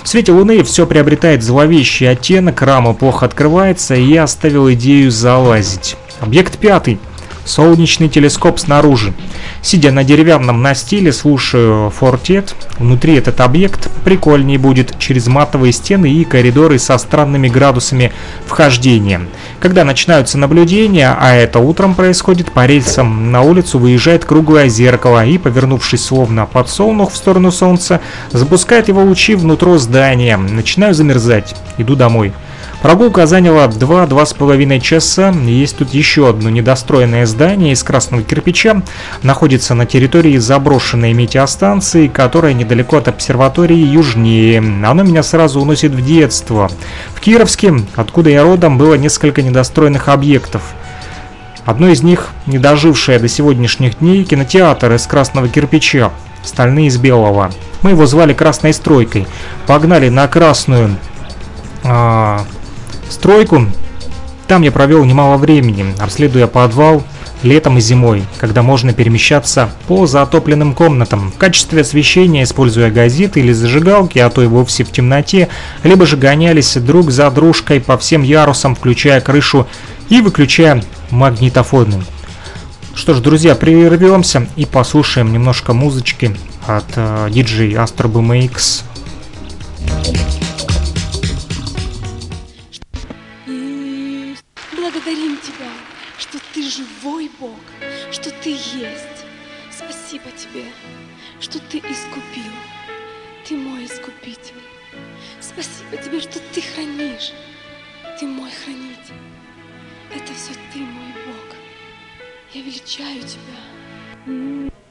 В свете луны все приобретает зловещий оттенок, рама плохо открывается, и я оставил идею залазить. Объект пятый солнечный телескоп снаружи. Сидя на деревянном настиле, слушаю фортет. Внутри этот объект прикольнее будет через матовые стены и коридоры со странными градусами вхождения. Когда начинаются наблюдения, а это утром происходит, по рельсам на улицу выезжает круглое зеркало и, повернувшись словно подсолнух в сторону солнца, запускает его лучи внутрь здания. Начинаю замерзать. Иду домой. Прогулка заняла 2-2,5 часа. Есть тут еще одно недостроенное здание из красного кирпича. Находится на территории заброшенной метеостанции, которая недалеко от обсерватории южнее. Оно меня сразу уносит в детство. В Кировске, откуда я родом, было несколько недостроенных объектов. Одно из них, не дожившее до сегодняшних дней, кинотеатр из красного кирпича, стальные из белого. Мы его звали Красной Стройкой. Погнали на Красную а, стройку. Там я провел немало времени, обследуя подвал летом и зимой, когда можно перемещаться по затопленным комнатам, в качестве освещения используя газеты или зажигалки, а то и вовсе в темноте, либо же гонялись друг за дружкой по всем ярусам, включая крышу и выключая магнитофоны. Что ж, друзья, прервемся и послушаем немножко музычки от э, DJ Astro Boom X. величаю тебя.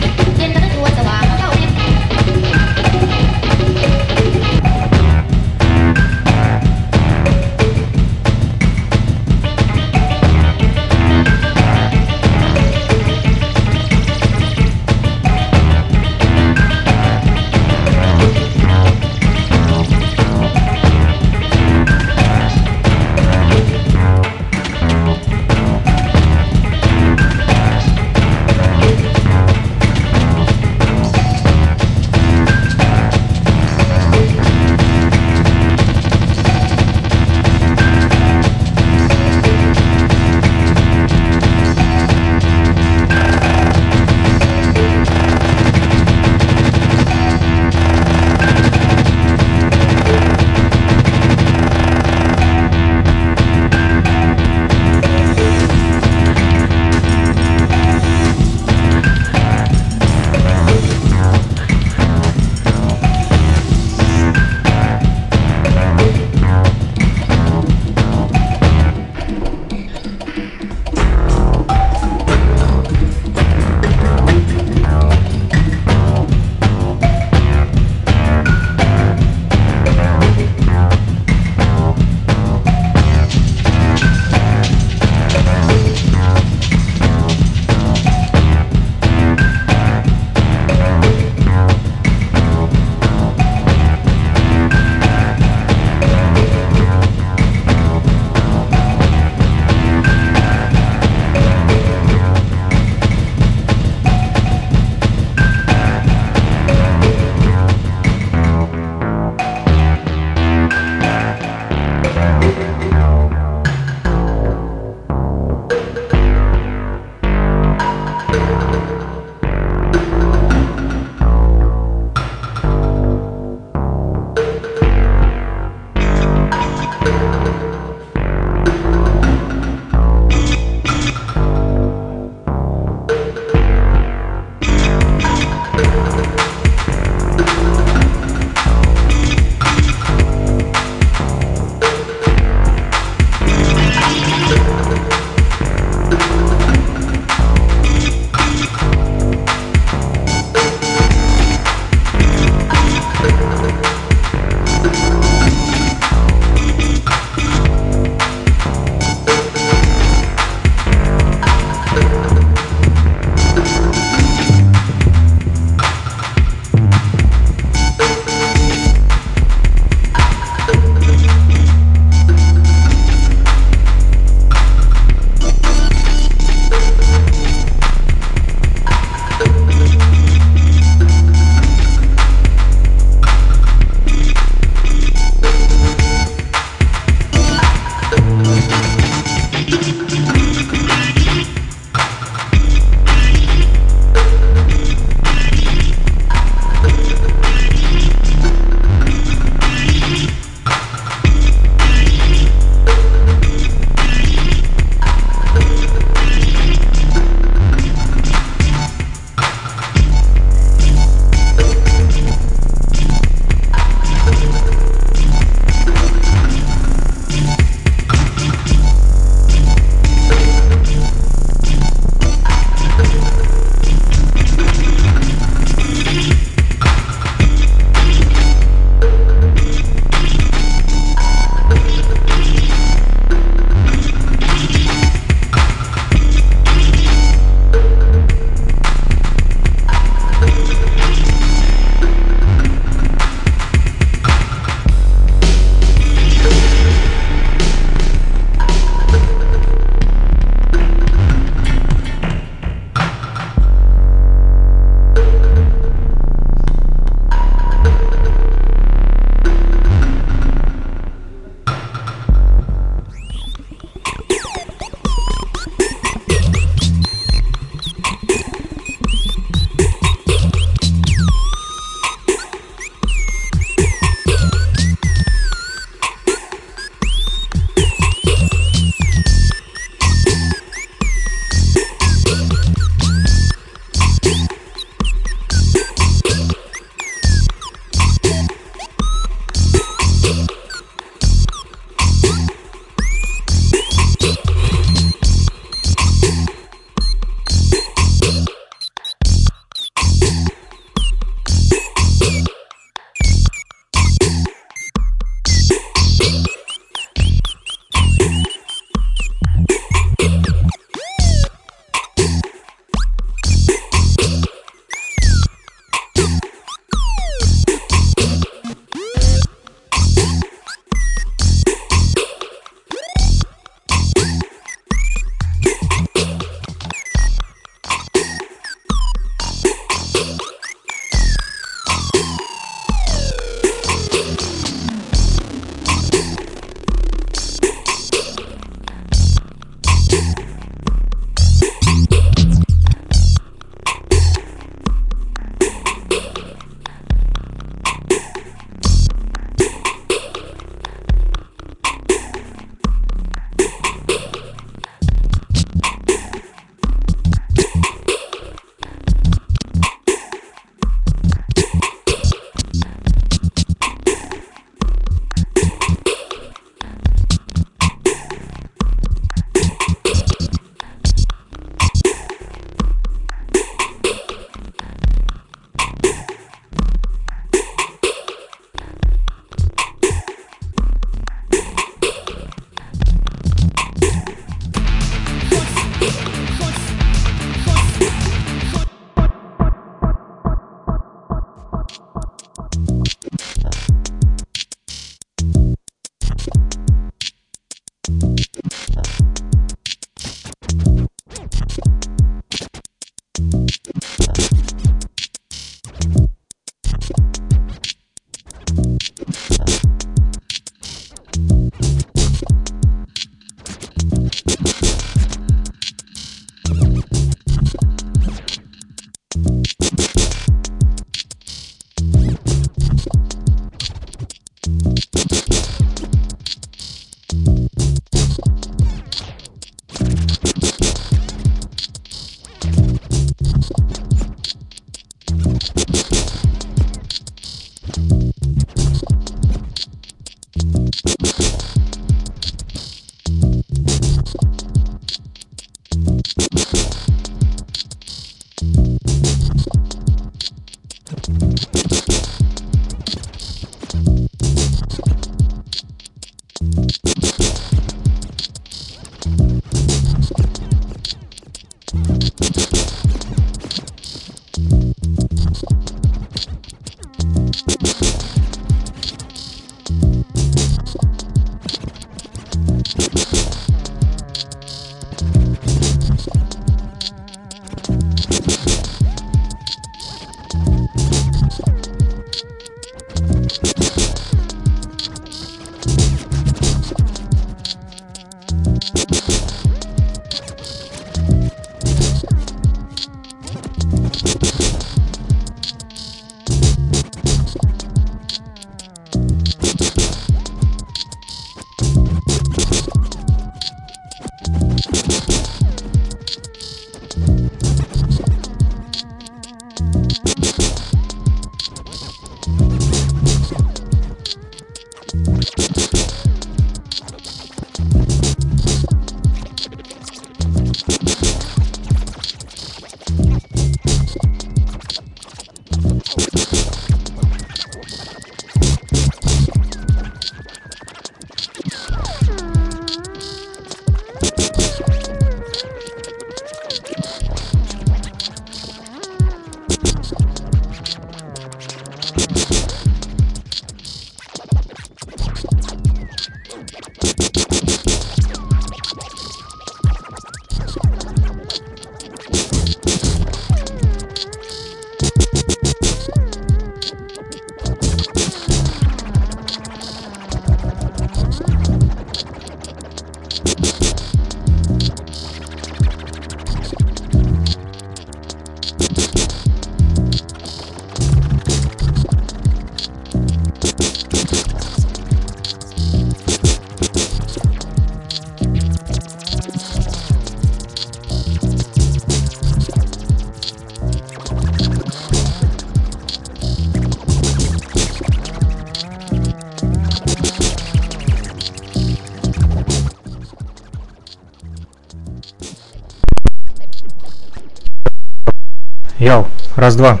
Раз-два.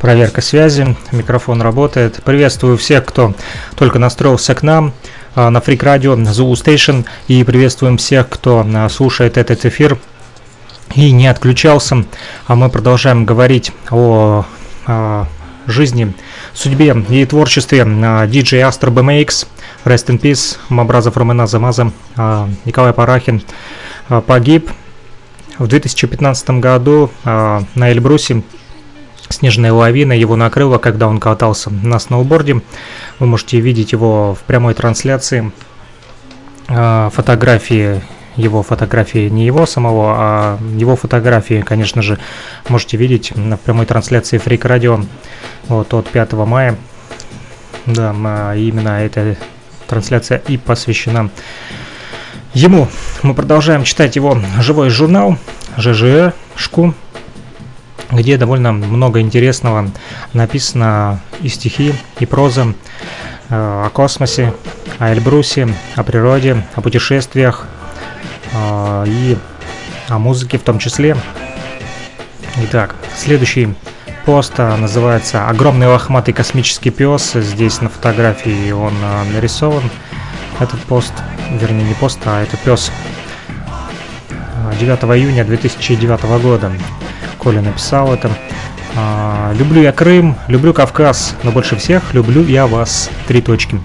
Проверка связи, микрофон работает. Приветствую всех, кто только настроился к нам а, на Freak Radio Zulu Station. И приветствуем всех, кто а, слушает этот эфир и не отключался. А мы продолжаем говорить о, о жизни, судьбе и творчестве DJ Astro BMX, Rest in Peace, Мабразов Романа Замаза, Николай Парахин погиб в 2015 году на Эльбрусе снежная лавина его накрыла, когда он катался на сноуборде. Вы можете видеть его в прямой трансляции. Э, фотографии его фотографии, не его самого, а его фотографии, конечно же, можете видеть в прямой трансляции Freak Radio вот, от 5 мая. Да, именно эта трансляция и посвящена ему. Мы продолжаем читать его живой журнал ЖЖ-шку, где довольно много интересного написано и стихи, и проза э, о космосе, о Эльбрусе, о природе, о путешествиях э, и о музыке в том числе. Итак, следующий пост э, называется «Огромный лохматый космический пес». Здесь на фотографии он нарисован. Этот пост вернее не пост, а это пес 9 июня 2009 года. Коля написал это. А, люблю я Крым, люблю Кавказ, но больше всех люблю я вас. Три точки.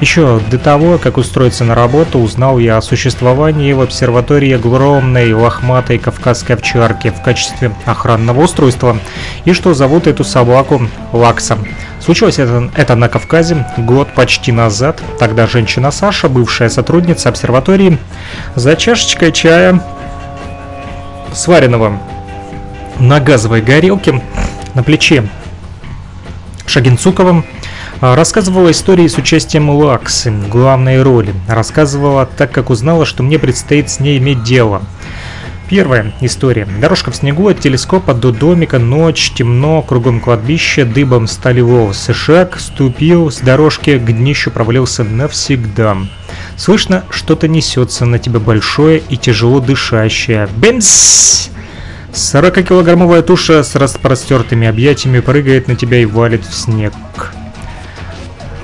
Еще до того, как устроиться на работу, узнал я о существовании в обсерватории огромной лохматой кавказской овчарки в качестве охранного устройства, и что зовут эту собаку Лакса. Случилось это, это на Кавказе год почти назад. Тогда женщина Саша, бывшая сотрудница обсерватории, за чашечкой чая, сваренного на газовой горелке, на плече Шагинцуковым, а, рассказывала истории с участием Лаксы, главной роли. Рассказывала так, как узнала, что мне предстоит с ней иметь дело – Первая история. Дорожка в снегу от телескопа до домика, ночь, темно, кругом кладбище, дыбом стали волосы. Шаг, ступил с дорожки, к днищу провалился навсегда. Слышно, что-то несется на тебя большое и тяжело дышащее. Бенс! 40-килограммовая туша с распростертыми объятиями прыгает на тебя и валит в снег.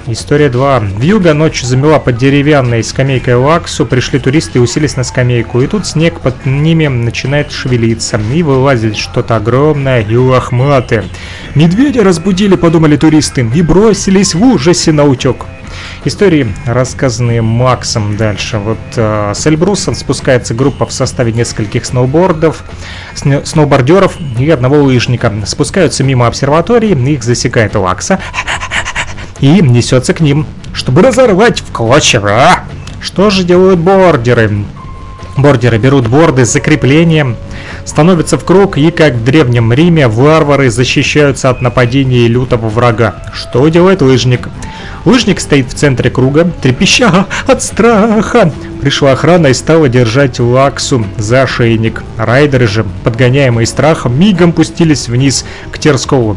История 2. Вьюга ночью замела под деревянной скамейкой лаксу, пришли туристы и уселись на скамейку, и тут снег под ними начинает шевелиться, и вылазит что-то огромное и лохматое. Медведя разбудили, подумали туристы, и бросились в ужасе на утек. Истории, рассказанные Максом дальше. Вот э, с Эльбрусом спускается группа в составе нескольких сноубордов, сн- сноубордеров и одного лыжника. Спускаются мимо обсерватории, их засекает Лакса и несется к ним, чтобы разорвать в клочья. Что же делают бордеры? Бордеры берут борды с закреплением, становятся в круг и, как в Древнем Риме, варвары защищаются от нападения лютого врага. Что делает лыжник? Лыжник стоит в центре круга, трепеща от страха. Пришла охрана и стала держать Лаксу за ошейник. Райдеры же, подгоняемые страхом, мигом пустились вниз к Терскову.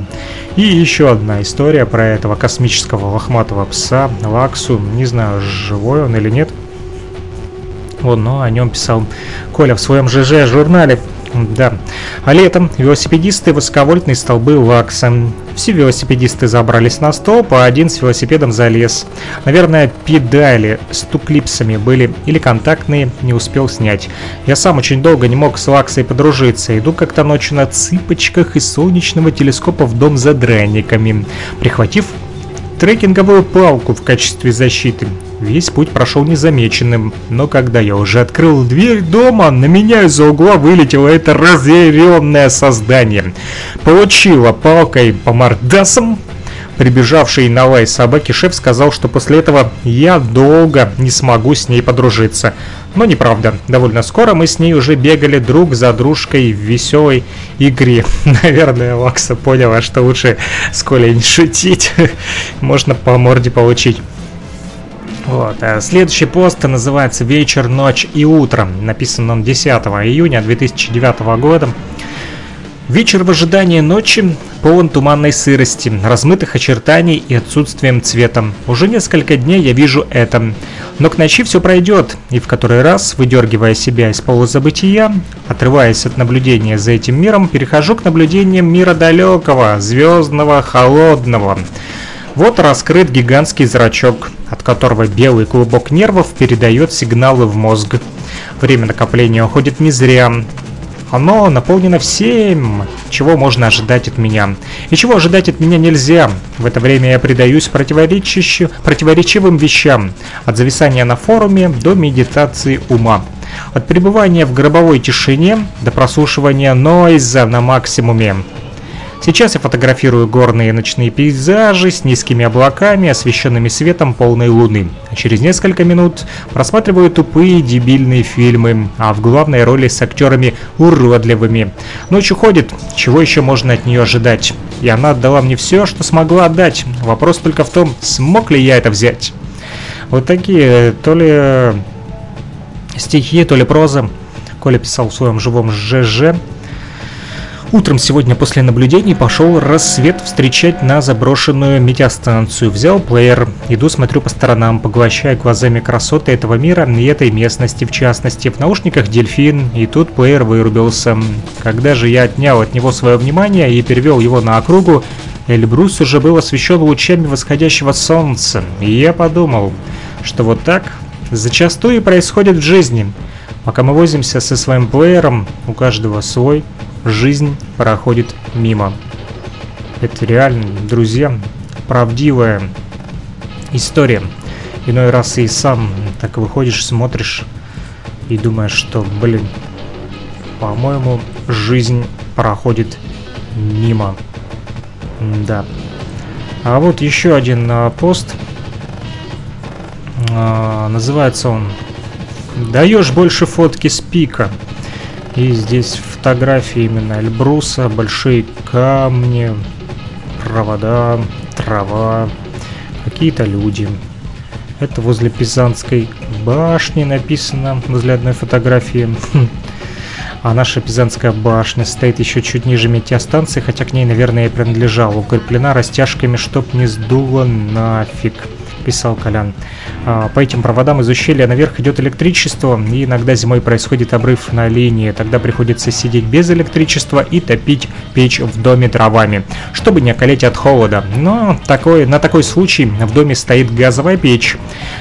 И еще одна история про этого космического лохматого пса Лаксу. Не знаю, живой он или нет. Вот, но о нем писал Коля в своем ЖЖ журнале. Да. А летом велосипедисты высоковольтные столбы Лакса. Все велосипедисты забрались на столб, а один с велосипедом залез. Наверное, педали с туклипсами были или контактные, не успел снять. Я сам очень долго не мог с Лаксой подружиться. Иду как-то ночью на цыпочках из солнечного телескопа в дом за драниками, прихватив трекинговую палку в качестве защиты. Весь путь прошел незамеченным, но когда я уже открыл дверь дома, на меня из-за угла вылетело это разъяренное создание. Получила палкой по мордасам, Прибежавший на лай собаки шеф сказал, что после этого я долго не смогу с ней подружиться. Но неправда. Довольно скоро мы с ней уже бегали друг за дружкой в веселой игре. Наверное, Лакса поняла, что лучше с Колей не шутить. Можно по морде получить. Вот. А следующий пост называется «Вечер, ночь и утро». Написан он 10 июня 2009 года. Вечер в ожидании ночи полон туманной сырости, размытых очертаний и отсутствием цвета. Уже несколько дней я вижу это. Но к ночи все пройдет, и в который раз, выдергивая себя из полузабытия, отрываясь от наблюдения за этим миром, перехожу к наблюдениям мира далекого, звездного, холодного. Вот раскрыт гигантский зрачок, от которого белый клубок нервов передает сигналы в мозг. Время накопления уходит не зря. Оно наполнено всем, чего можно ожидать от меня. И чего ожидать от меня нельзя. В это время я предаюсь противоречивым вещам. От зависания на форуме до медитации ума. От пребывания в гробовой тишине до прослушивания нойза на максимуме. Сейчас я фотографирую горные ночные пейзажи с низкими облаками, освещенными светом полной луны. Через несколько минут просматриваю тупые дебильные фильмы, а в главной роли с актерами уродливыми. Ночь уходит, чего еще можно от нее ожидать? И она отдала мне все, что смогла отдать. Вопрос только в том, смог ли я это взять. Вот такие, то ли стихи, то ли проза. Коля писал в своем живом ЖЖ. Утром сегодня после наблюдений пошел рассвет встречать на заброшенную метеостанцию. Взял плеер, иду смотрю по сторонам, поглощая глазами красоты этого мира и этой местности в частности. В наушниках дельфин, и тут плеер вырубился. Когда же я отнял от него свое внимание и перевел его на округу, Эльбрус уже был освещен лучами восходящего солнца, и я подумал, что вот так зачастую и происходит в жизни. Пока мы возимся со своим плеером, у каждого свой жизнь проходит мимо. Это реально, друзья, правдивая история. Иной раз и сам так выходишь, смотришь и думаешь, что, блин, по-моему, жизнь проходит мимо. Да. А вот еще один а, пост. А, называется он «Даешь больше фотки с пика». И здесь фотографии именно Эльбруса, большие камни, провода, трава, какие-то люди. Это возле Пизанской башни написано, возле одной фотографии. А наша Пизанская башня стоит еще чуть ниже метеостанции, хотя к ней, наверное, и принадлежала. Укреплена растяжками, чтоб не сдуло нафиг писал Колян. А, по этим проводам из ущелья наверх идет электричество, и иногда зимой происходит обрыв на линии. Тогда приходится сидеть без электричества и топить печь в доме дровами, чтобы не околеть от холода. Но такой, на такой случай в доме стоит газовая печь.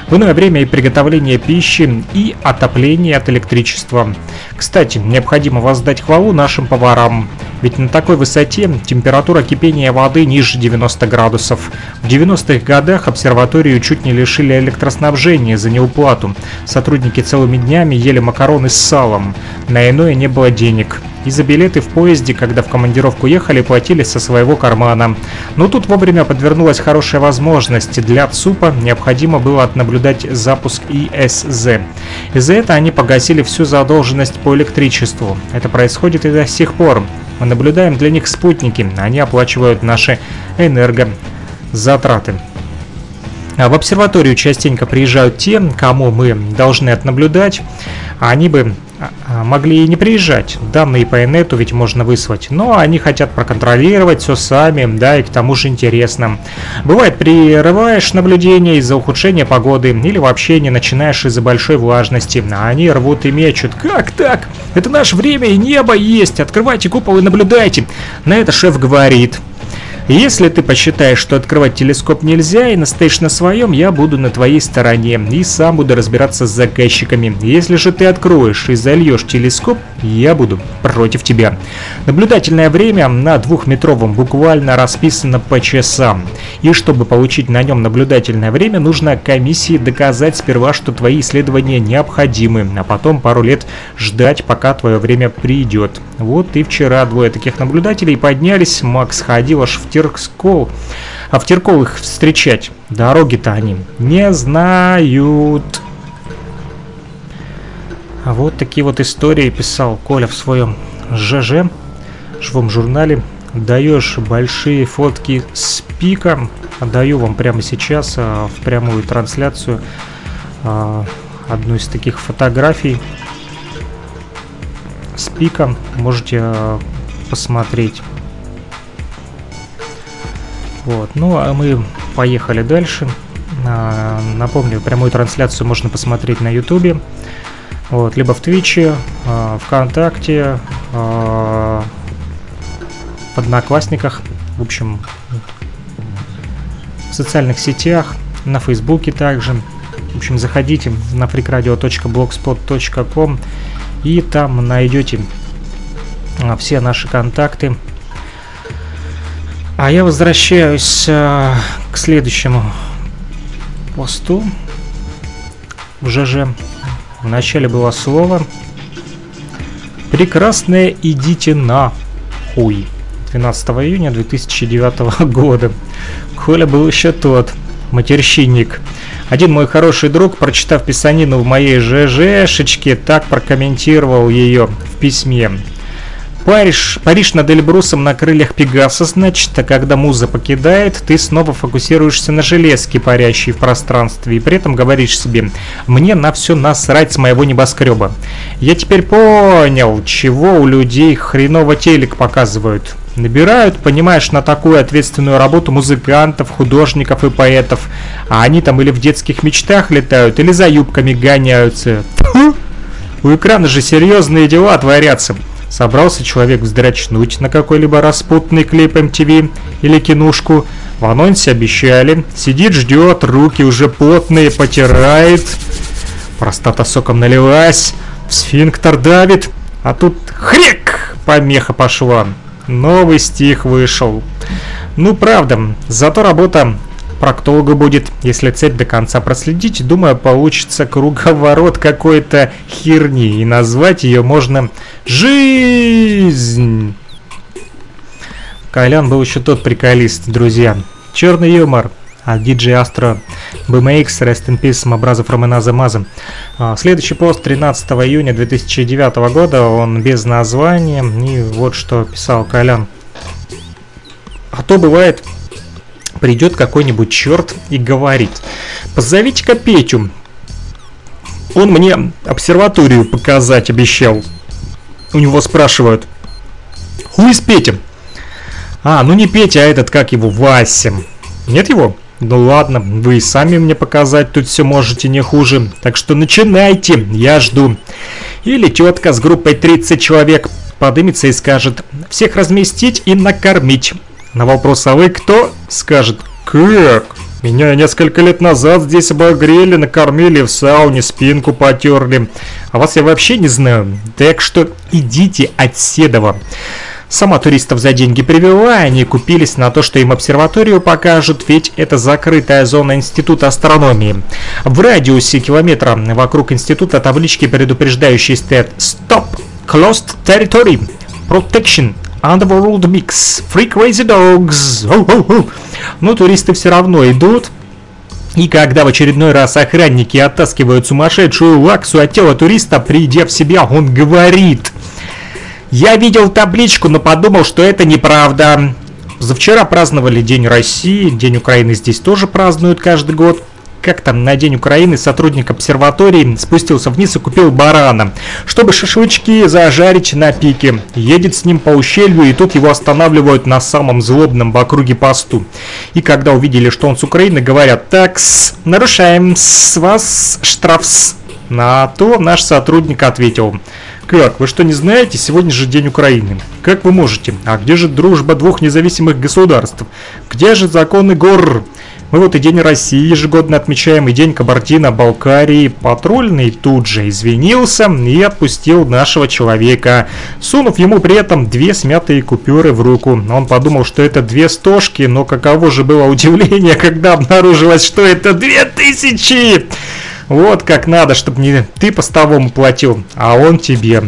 В иное время и приготовление пищи, и отопление от электричества. Кстати, необходимо воздать хвалу нашим поварам. Ведь на такой высоте температура кипения воды ниже 90 градусов. В 90-х годах обсерваторию чуть не лишили электроснабжения за неуплату. Сотрудники целыми днями ели макароны с салом. На иное не было денег. И за билеты в поезде, когда в командировку ехали, платили со своего кармана. Но тут вовремя подвернулась хорошая возможность. Для ЦУПа необходимо было отнаблюдать запуск ИСЗ. Из-за этого они погасили всю задолженность по электричеству. Это происходит и до сих пор. Мы наблюдаем для них спутники, они оплачивают наши энергозатраты. А в обсерваторию частенько приезжают те, кому мы должны отнаблюдать, а они бы а, а, могли и не приезжать. Данные по инету ведь можно выслать. Но они хотят проконтролировать все сами, да, и к тому же интересно. Бывает, прерываешь наблюдение из-за ухудшения погоды или вообще не начинаешь из-за большой влажности. А они рвут и мечут. Как так? Это наше время и небо есть. Открывайте купол и наблюдайте. На это шеф говорит. Если ты посчитаешь, что открывать телескоп нельзя и настоишь на своем, я буду на твоей стороне и сам буду разбираться с заказчиками. Если же ты откроешь и зальешь телескоп, я буду против тебя. Наблюдательное время на двухметровом буквально расписано по часам. И чтобы получить на нем наблюдательное время, нужно комиссии доказать сперва, что твои исследования необходимы, а потом пару лет ждать, пока твое время придет. Вот и вчера двое таких наблюдателей поднялись, Макс ходил аж в те Теркскол. А в Теркол их встречать. Дороги-то они не знают. А вот такие вот истории писал Коля в своем ЖЖ, живом журнале. Даешь большие фотки с пика. Отдаю вам прямо сейчас а, в прямую трансляцию а, одну из таких фотографий с пика. Можете а, посмотреть. Вот. Ну, а мы поехали дальше. А, напомню, прямую трансляцию можно посмотреть на ютубе. Вот, либо в Твиче, а, ВКонтакте, а, в Одноклассниках, в общем, в социальных сетях, на Фейсбуке также. В общем, заходите на freakradio.blogspot.com и там найдете все наши контакты, а я возвращаюсь э, к следующему посту. В ЖЖ. Вначале было слово. Прекрасное идите на хуй. 12 июня 2009 года. Коля был еще тот, матерщинник. Один мой хороший друг, прочитав писанину в моей ЖЖшечке, так прокомментировал ее в письме. Париж, Париж над Эльбрусом на крыльях Пегаса, значит, а когда муза покидает, ты снова фокусируешься на железке, парящей в пространстве, и при этом говоришь себе, мне на все насрать с моего небоскреба. Я теперь понял, чего у людей хреново телек показывают. Набирают, понимаешь, на такую ответственную работу музыкантов, художников и поэтов, а они там или в детских мечтах летают, или за юбками гоняются. У экрана же серьезные дела творятся. Собрался человек вздрачнуть на какой-либо распутный клип MTV или кинушку. В анонсе обещали. Сидит, ждет, руки уже потные, потирает. Простата соком налилась. Сфинктер давит. А тут хрек! Помеха пошла. Новый стих вышел. Ну, правда, зато работа проктолога будет, если цепь до конца проследить, думаю, получится круговорот какой-то херни, и назвать ее можно «Жизнь». Колян был еще тот приколист, друзья. Черный юмор а DJ Astro BMX, Rest in Peace, Мабразов Романаза Маза. Следующий пост 13 июня 2009 года, он без названия, и вот что писал Колян. А то бывает, придет какой-нибудь черт и говорит, позовите-ка Петю, он мне обсерваторию показать обещал. У него спрашивают, хуй с Петя? А, ну не Петя, а этот, как его, Вася. Нет его? Ну ладно, вы и сами мне показать тут все можете не хуже. Так что начинайте, я жду. Или тетка с группой 30 человек подымется и скажет, всех разместить и накормить. На вопрос «А вы кто?» скажет «Как?» Меня несколько лет назад здесь обогрели, накормили, в сауне спинку потерли. А вас я вообще не знаю. Так что идите от Седова. Сама туристов за деньги привела, они купились на то, что им обсерваторию покажут, ведь это закрытая зона Института астрономии. В радиусе километра вокруг института таблички, предупреждающие стоят «Stop! Closed Territory! Protection! Underworld Mix! Free Crazy Dogs!» Но туристы все равно идут, и когда в очередной раз охранники оттаскивают сумасшедшую лаксу от тела туриста, придя в себя, он говорит «Я видел табличку, но подумал, что это неправда». Завчера праздновали День России, День Украины здесь тоже празднуют каждый год как там на День Украины сотрудник обсерватории спустился вниз и купил барана, чтобы шашлычки зажарить на пике. Едет с ним по ущелью, и тут его останавливают на самом злобном в округе посту. И когда увидели, что он с Украины, говорят, так, нарушаем с вас штрафс. На то наш сотрудник ответил, как, вы что не знаете, сегодня же День Украины. Как вы можете? А где же дружба двух независимых государств? Где же законы гор? Мы вот и День России ежегодно отмечаем, и День Кабардино-Балкарии. Патрульный тут же извинился и отпустил нашего человека, сунув ему при этом две смятые купюры в руку. Он подумал, что это две стошки, но каково же было удивление, когда обнаружилось, что это две тысячи! Вот как надо, чтобы не ты постовому платил, а он тебе.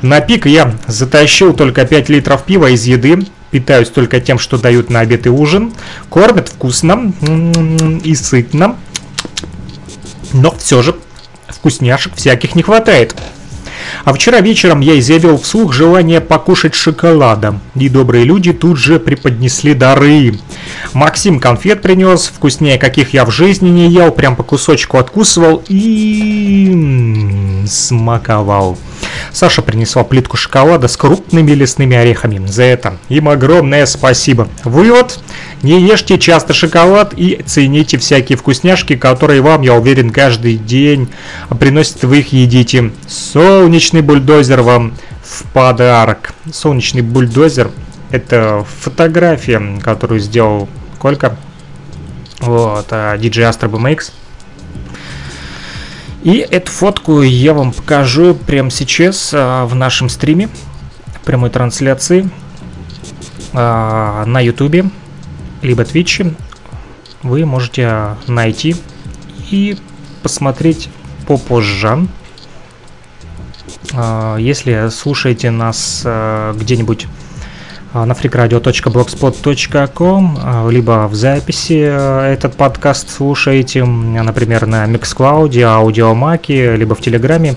На пик я затащил только 5 литров пива из еды, питаюсь только тем, что дают на обед и ужин. Кормят вкусно и сытно. Но все же вкусняшек всяких не хватает. А вчера вечером я изъявил вслух желание покушать шоколада, и добрые люди тут же преподнесли дары. Максим конфет принес, вкуснее каких я в жизни не ел, прям по кусочку откусывал и смаковал. Саша принесла плитку шоколада с крупными лесными орехами. За это им огромное спасибо. Вывод. Не ешьте часто шоколад и цените всякие вкусняшки, которые вам, я уверен, каждый день приносят, вы их едите. Солнечный бульдозер вам в подарок. Солнечный бульдозер это фотография, которую сделал Колька. Вот, DJ Astro BMX. И эту фотку я вам покажу прямо сейчас а, в нашем стриме, прямой трансляции а, на ютубе, либо твиче. Вы можете найти и посмотреть попозже. А, если слушаете нас а, где-нибудь а, на freakradio.blogspot.com, а, либо в записи э, этот подкаст слушаете, например, на Mixcloud, Аудиомаке, либо в Телеграме,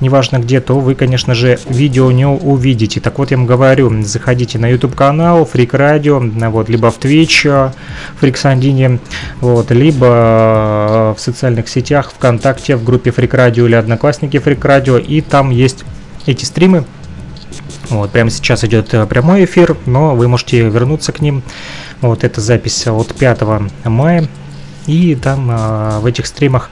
неважно где, то вы, конечно же, видео не увидите. Так вот, я вам говорю, заходите на YouTube-канал Freak Radio, вот, либо в Twitch Freak Sandini, вот, либо в социальных сетях, ВКонтакте, в группе Freak Radio или Одноклассники Freak Radio, и там есть эти стримы, вот, прямо сейчас идет э, прямой эфир, но вы можете вернуться к ним. Вот эта запись от 5 мая. И там э, в этих стримах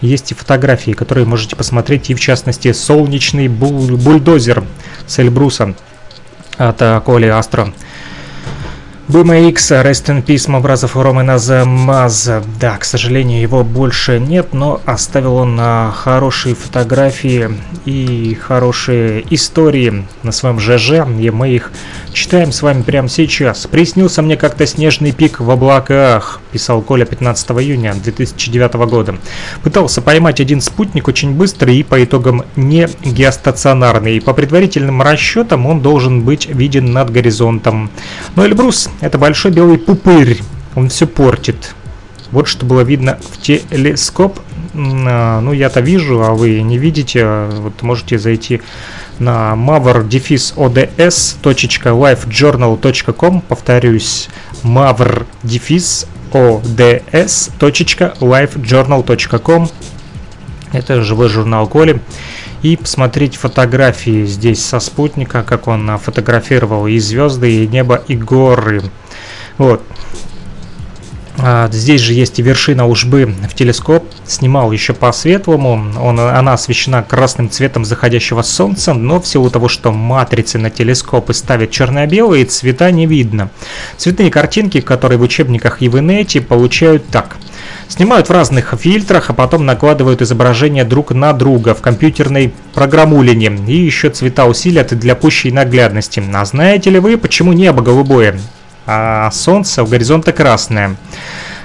есть и фотографии, которые можете посмотреть, и в частности солнечный бул бульдозер с Эльбруса от э, Коли Астро. BMX, Rest in Peace, Мавразов Романа Маз. Да, к сожалению, его больше нет, но оставил он на хорошие фотографии и хорошие истории на своем ЖЖ, и мы их читаем с вами прямо сейчас. Приснился мне как-то снежный пик в облаках, писал Коля 15 июня 2009 года. Пытался поймать один спутник очень быстро и по итогам не геостационарный. По предварительным расчетам он должен быть виден над горизонтом. Но Эльбрус это большой белый пупырь. Он все портит. Вот что было видно в телескоп. А, ну, я-то вижу, а вы не видите. Вот можете зайти на mavr-ods.lifejournal.com Повторюсь, mavr-ods.lifejournal.com Это живой журнал Коли и посмотреть фотографии здесь со спутника, как он фотографировал и звезды, и небо, и горы. Вот. А, здесь же есть и вершина Ужбы в телескоп. Снимал еще по светлому. Он, она освещена красным цветом заходящего солнца, но в силу того, что матрицы на телескопы ставят черно-белые, цвета не видно. Цветные картинки, которые в учебниках и в инете, получают так. Снимают в разных фильтрах, а потом накладывают изображения друг на друга в компьютерной программулине. И еще цвета усилят для пущей наглядности. А знаете ли вы, почему небо голубое? А Солнце у горизонта красное.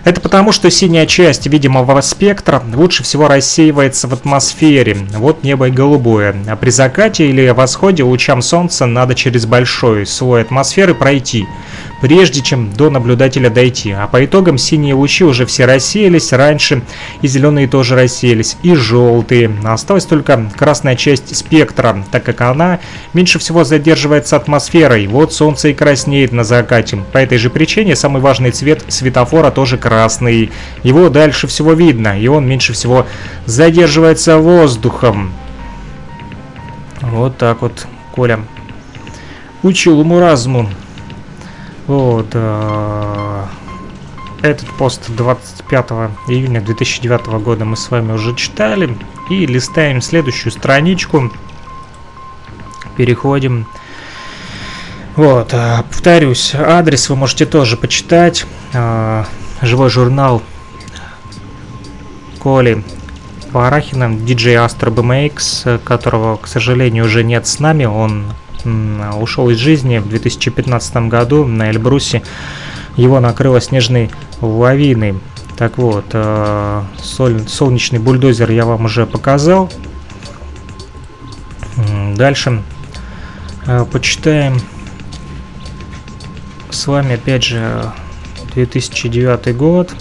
Это потому, что синяя часть видимого спектра лучше всего рассеивается в атмосфере, вот небо и голубое. А при закате или восходе лучам Солнца надо через большой слой атмосферы пройти прежде чем до наблюдателя дойти. А по итогам синие лучи уже все рассеялись раньше, и зеленые тоже рассеялись, и желтые. Осталась только красная часть спектра, так как она меньше всего задерживается атмосферой. Вот солнце и краснеет на закате. По этой же причине самый важный цвет светофора тоже красный. Его дальше всего видно, и он меньше всего задерживается воздухом. Вот так вот, Коля. Учил ему Вот. Э, этот пост 25 июня 2009 года мы с вами уже читали. И листаем следующую страничку. Переходим. Вот, э, повторюсь, адрес вы можете тоже почитать. Э, живой журнал Коли Варахина, DJ Astro BMX, которого, к сожалению, уже нет с нами. Он ушел из жизни в 2015 году на Эльбрусе. Его накрыло снежной лавиной. Так вот, э, соль, солнечный бульдозер я вам уже показал. Дальше э, почитаем с вами опять же 2009 год.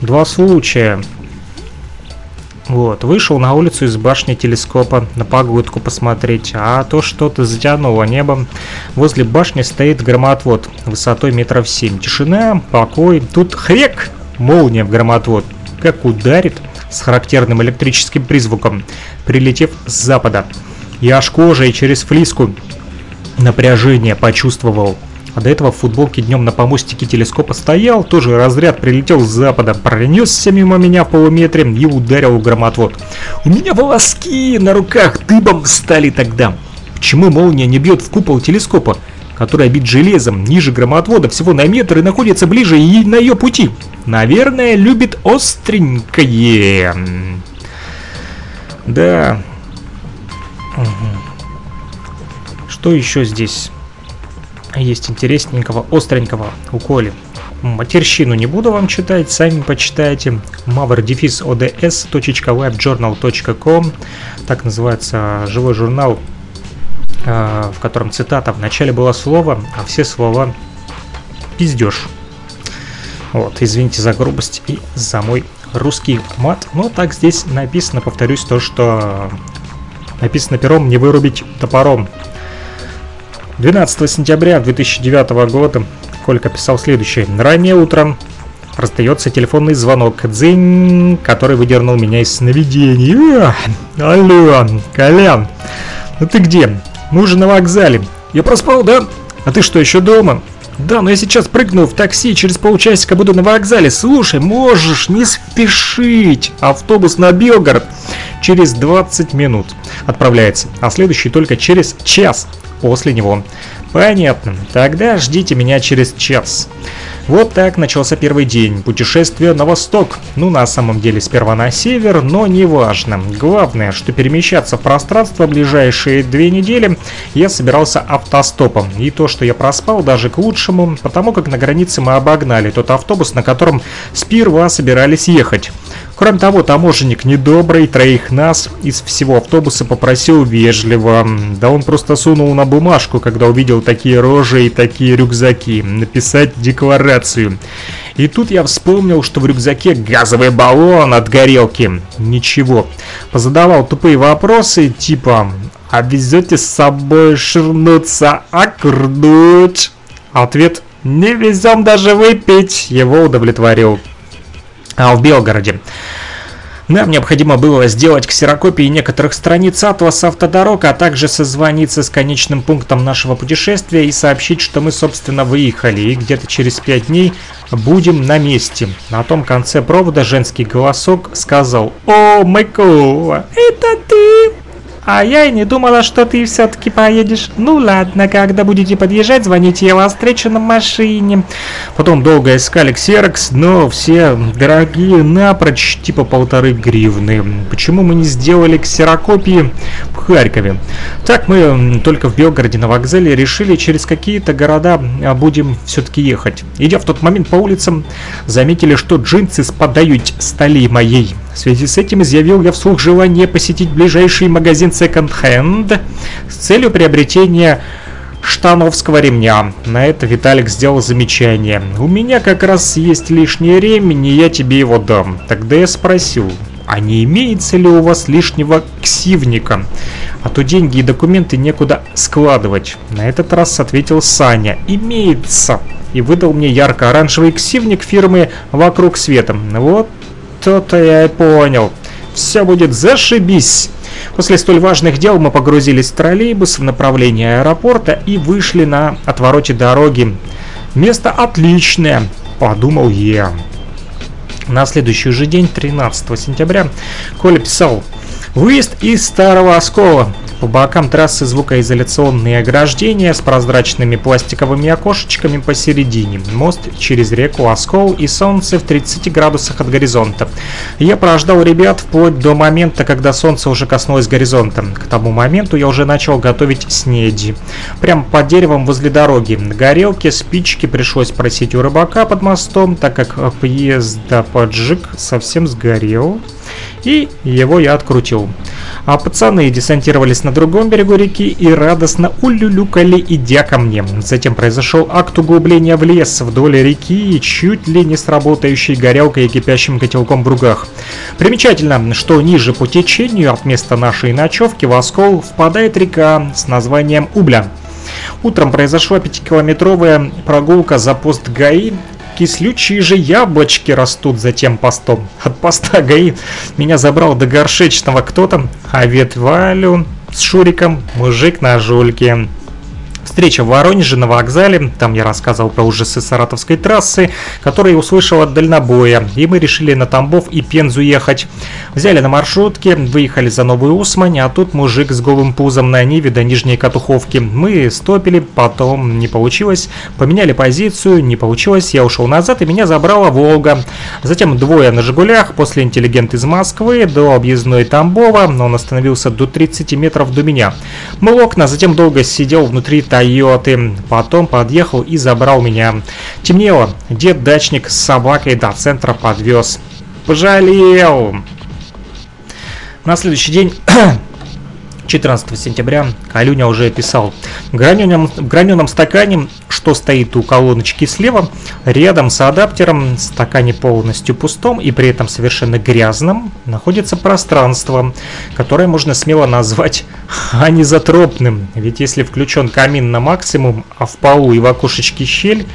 Два случая вот, вышел на улицу из башни телескопа на погодку посмотреть, а то что-то затянуло небом. Возле башни стоит громотвод высотой метров семь. Тишина, покой. Тут хрек! Молния в громотвод. Как ударит с характерным электрическим призвуком, прилетев с запада. Я аж кожей через флиску напряжение почувствовал. А до этого в футболке днем на помостике телескопа стоял, тоже разряд прилетел с запада, пронесся мимо меня в полуметре и ударил громотвод. У меня волоски на руках дыбом стали тогда. Почему молния не бьет в купол телескопа, который обит железом, ниже громотвода, всего на метр и находится ближе и на ее пути? Наверное, любит остренькое. Да. Что еще здесь? Есть интересненького, остренького у Коли. Матерщину не буду вам читать, сами почитайте. mavr-ods.webjournal.com Так называется живой журнал, э, в котором цитата в начале было слово, а все слова пиздеж. Вот, извините за грубость и за мой русский мат. Но так здесь написано, повторюсь, то, что написано пером не вырубить топором. 12 сентября 2009 года Колька писал следующее. Ранее утром раздается телефонный звонок, дзинь, который выдернул меня из сновидений. Алло, Колян, ну ты где? Мы уже на вокзале. Я проспал, да? А ты что, еще дома? Да, но я сейчас прыгну в такси, через полчасика буду на вокзале. Слушай, можешь не спешить. Автобус на Белгород через 20 минут отправляется, а следующий только через час после него. Понятно, тогда ждите меня через час. Вот так начался первый день путешествия на восток. Ну, на самом деле, сперва на север, но не важно. Главное, что перемещаться в пространство ближайшие две недели я собирался автостопом. И то, что я проспал, даже к лучшему, потому как на границе мы обогнали тот автобус, на котором сперва собирались ехать. Кроме того, таможенник недобрый, троих нас из всего автобуса попросил вежливо. Да он просто сунул на бумажку, когда увидел такие рожи и такие рюкзаки, написать декларацию. И тут я вспомнил, что в рюкзаке газовый баллон от горелки. Ничего. Позадавал тупые вопросы, типа «А везете с собой ширнуться, акрдуть?» Ответ «Не везем даже выпить» его удовлетворил а в Белгороде. Нам необходимо было сделать ксерокопии некоторых страниц атласа автодорог, а также созвониться с конечным пунктом нашего путешествия и сообщить, что мы, собственно, выехали, и где-то через пять дней будем на месте. На том конце провода женский голосок сказал «О, Майкова, это ты!» А я и не думала, что ты все-таки поедешь. Ну ладно, когда будете подъезжать, звоните, я вас встречу на машине. Потом долго искали ксерокс, но все дорогие напрочь, типа полторы гривны. Почему мы не сделали ксерокопии в Харькове? Так мы только в Белгороде на вокзале решили, через какие-то города а, будем все-таки ехать. Идя в тот момент по улицам, заметили, что джинсы спадают стали моей. В связи с этим изъявил я вслух желание посетить ближайший магазин Second Hand с целью приобретения штановского ремня. На это Виталик сделал замечание. У меня как раз есть лишний ремень, и я тебе его дам. Тогда я спросил, а не имеется ли у вас лишнего ксивника? А то деньги и документы некуда складывать. На этот раз ответил Саня. Имеется. И выдал мне ярко-оранжевый ксивник фирмы «Вокруг света». Вот то-то я и понял. Все будет зашибись. После столь важных дел мы погрузились в троллейбус в направлении аэропорта и вышли на отвороте дороги. Место отличное, подумал я. На следующий же день, 13 сентября, Коля писал «Выезд из Старого Оскола. По бокам трассы звукоизоляционные ограждения с прозрачными пластиковыми окошечками посередине. Мост через реку Оскол и солнце в 30 градусах от горизонта. Я прождал ребят вплоть до момента, когда солнце уже коснулось горизонта. К тому моменту я уже начал готовить снеди. Прямо под деревом возле дороги. Горелки, спички пришлось просить у рыбака под мостом, так как поезда поджиг совсем сгорел и его я открутил. А пацаны десантировались на другом берегу реки и радостно улюлюкали, идя ко мне. Затем произошел акт углубления в лес вдоль реки чуть ли не с работающей горелкой и кипящим котелком в ругах. Примечательно, что ниже по течению от места нашей ночевки в Оскол впадает река с названием Убля. Утром произошла пятикилометровая прогулка за пост ГАИ Кислючие же яблочки растут за тем постом. От поста ГАИ меня забрал до горшечного кто-то, а ветвалю с Шуриком мужик на жульке. Встреча в Воронеже на вокзале, там я рассказывал про ужасы Саратовской трассы, которые услышал от дальнобоя, и мы решили на Тамбов и Пензу ехать. Взяли на маршрутке, выехали за Новую Усмань, а тут мужик с голым пузом на Ниве до Нижней Катуховки. Мы стопили, потом не получилось, поменяли позицию, не получилось, я ушел назад, и меня забрала Волга. Затем двое на Жигулях, после интеллигент из Москвы до объездной Тамбова, но он остановился до 30 метров до меня. Мыл окна, затем долго сидел внутри Тойоты. Потом подъехал и забрал меня. Темнело. Дед-дачник с собакой до центра подвез. Пожалел. На следующий день 14 сентября Калюня уже писал. В граненом, в граненом стакане, что стоит у колоночки слева, рядом с адаптером, в стакане полностью пустом и при этом совершенно грязном, находится пространство, которое можно смело назвать анизотропным. Ведь если включен камин на максимум, а в полу и в окошечке щель,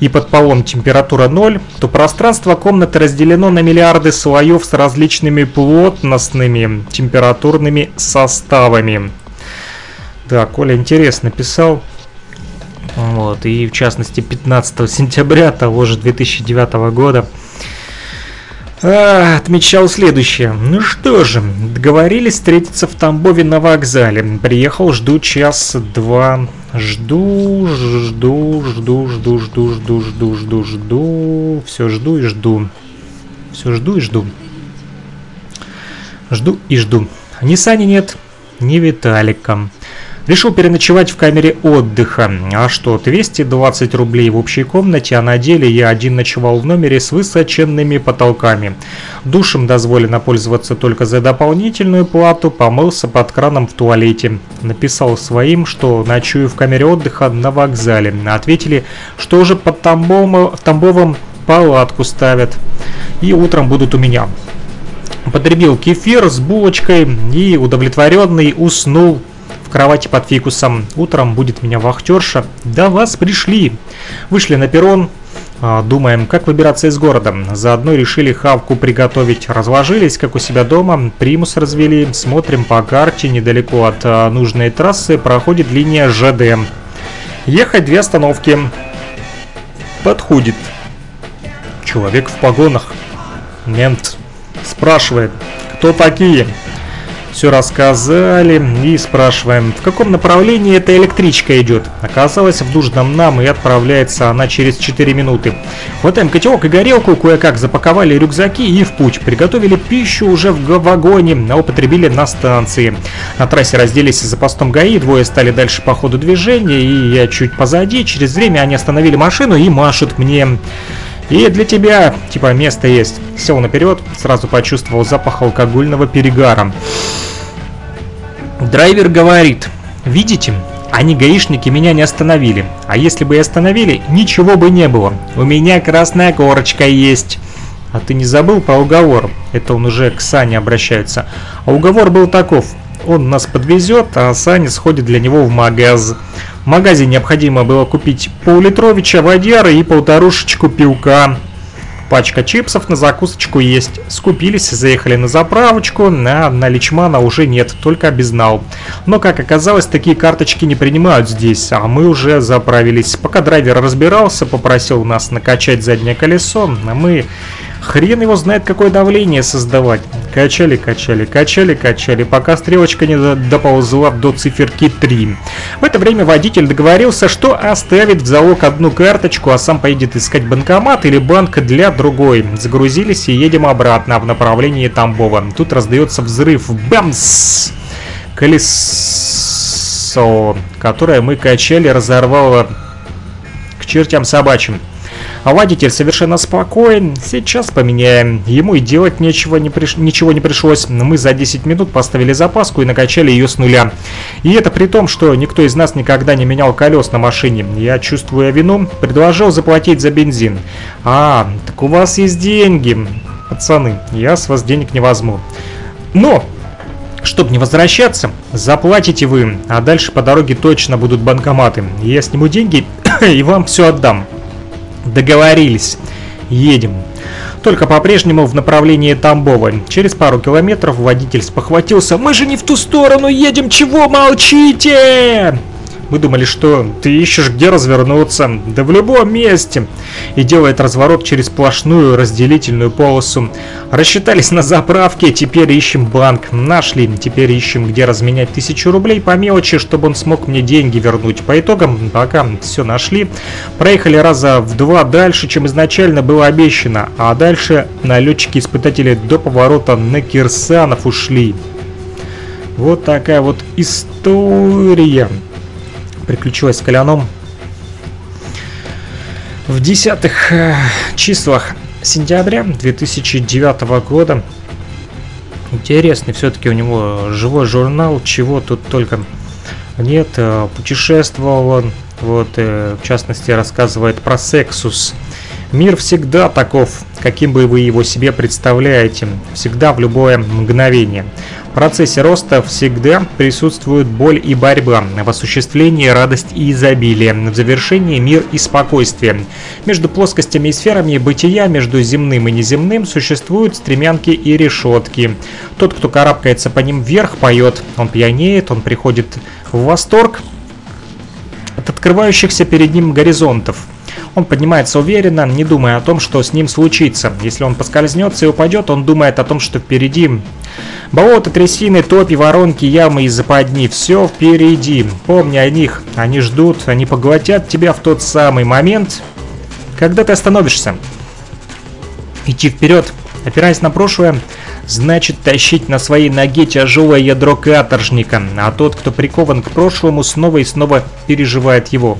и под полом температура 0, то пространство комнаты разделено на миллиарды слоев с различными плотностными температурными составами. Да, Коля интересно писал. Вот, и в частности 15 сентября того же 2009 года а, отмечал следующее. Ну что же, договорились встретиться в Тамбове на вокзале. Приехал, жду час-два. Жду, жду, жду, жду, жду, жду, жду, жду, жду. Все жду и жду. Все жду и жду. Жду и жду. Ни Сани нет, ни Виталика. Решил переночевать в камере отдыха. А что, 220 рублей в общей комнате, а на деле я один ночевал в номере с высоченными потолками. Душем дозволено пользоваться только за дополнительную плату, помылся под краном в туалете. Написал своим, что ночую в камере отдыха на вокзале. Ответили, что уже под Тамбовом, Тамбовом палатку ставят. И утром будут у меня. Потребил кефир с булочкой и удовлетворенный уснул кровати под фикусом. Утром будет меня вахтерша. Да вас пришли. Вышли на перрон. А, думаем, как выбираться из города. Заодно решили хавку приготовить. Разложились, как у себя дома, примус развели. Смотрим по карте, недалеко от а, нужной трассы проходит линия ЖД. Ехать две остановки. Подходит. Человек в погонах. Мент спрашивает, кто такие? Все рассказали и спрашиваем, в каком направлении эта электричка идет. Оказалось, в нужном нам и отправляется она через 4 минуты. Хватаем котелок и горелку, кое-как запаковали рюкзаки и в путь. Приготовили пищу уже в вагоне, а употребили на станции. На трассе разделись за постом ГАИ, двое стали дальше по ходу движения, и я чуть позади. Через время они остановили машину и машут мне. И для тебя, типа, место есть. Сел наперед, сразу почувствовал запах алкогольного перегара. Драйвер говорит, видите, они гаишники меня не остановили. А если бы и остановили, ничего бы не было. У меня красная корочка есть. А ты не забыл про уговор? Это он уже к Сане обращается. А уговор был таков. Он нас подвезет, а Саня сходит для него в магаз. В магазе необходимо было купить пол-литровича водяры и полторушечку пивка. Пачка чипсов на закусочку есть. Скупились, заехали на заправочку, на Личмана уже нет, только безнал. Но, как оказалось, такие карточки не принимают здесь, а мы уже заправились. Пока драйвер разбирался, попросил нас накачать заднее колесо, а мы Хрен его знает, какое давление создавать. Качали, качали, качали, качали, пока стрелочка не доползла до циферки 3. В это время водитель договорился, что оставит в залог одну карточку, а сам поедет искать банкомат или банк для другой. Загрузились и едем обратно в направлении Тамбова. Тут раздается взрыв. Бамс! Колесо, которое мы качали, разорвало к чертям собачьим. А водитель совершенно спокоен. Сейчас поменяем. Ему и делать нечего не приш... ничего не пришлось. Мы за 10 минут поставили запаску и накачали ее с нуля. И это при том, что никто из нас никогда не менял колес на машине. Я, чувствуя вину, предложил заплатить за бензин. А, так у вас есть деньги. Пацаны, я с вас денег не возьму. Но чтобы не возвращаться, заплатите вы, а дальше по дороге точно будут банкоматы. Я сниму деньги и вам все отдам. Договорились. Едем. Только по-прежнему в направлении Тамбова. Через пару километров водитель спохватился. «Мы же не в ту сторону едем! Чего молчите?» Мы думали, что ты ищешь где развернуться, да в любом месте. И делает разворот через сплошную разделительную полосу. Рассчитались на заправке, теперь ищем банк. Нашли, теперь ищем, где разменять тысячу рублей по мелочи, чтобы он смог мне деньги вернуть. По итогам, пока все нашли, проехали раза в два дальше, чем изначально было обещано. А дальше налетчики-испытатели до поворота на Кирсанов ушли. Вот такая вот история приключилась с Коляном. В десятых э, числах сентября 2009 года интересный все-таки у него живой журнал, чего тут только нет, э, путешествовал он, вот, э, в частности, рассказывает про Сексус. Мир всегда таков, каким бы вы его себе представляете, всегда в любое мгновение процессе роста всегда присутствует боль и борьба, в осуществлении радость и изобилие, в завершении мир и спокойствие. Между плоскостями и сферами бытия, между земным и неземным, существуют стремянки и решетки. Тот, кто карабкается по ним вверх, поет, он пьянеет, он приходит в восторг от открывающихся перед ним горизонтов. Он поднимается уверенно, не думая о том, что с ним случится. Если он поскользнется и упадет, он думает о том, что впереди. Болото, трясины, топи, воронки, ямы и западни. Все впереди. Помни о них. Они ждут, они поглотят тебя в тот самый момент, когда ты остановишься. Идти вперед, опираясь на прошлое, значит тащить на своей ноге тяжелое ядро каторжника, а тот, кто прикован к прошлому, снова и снова переживает его.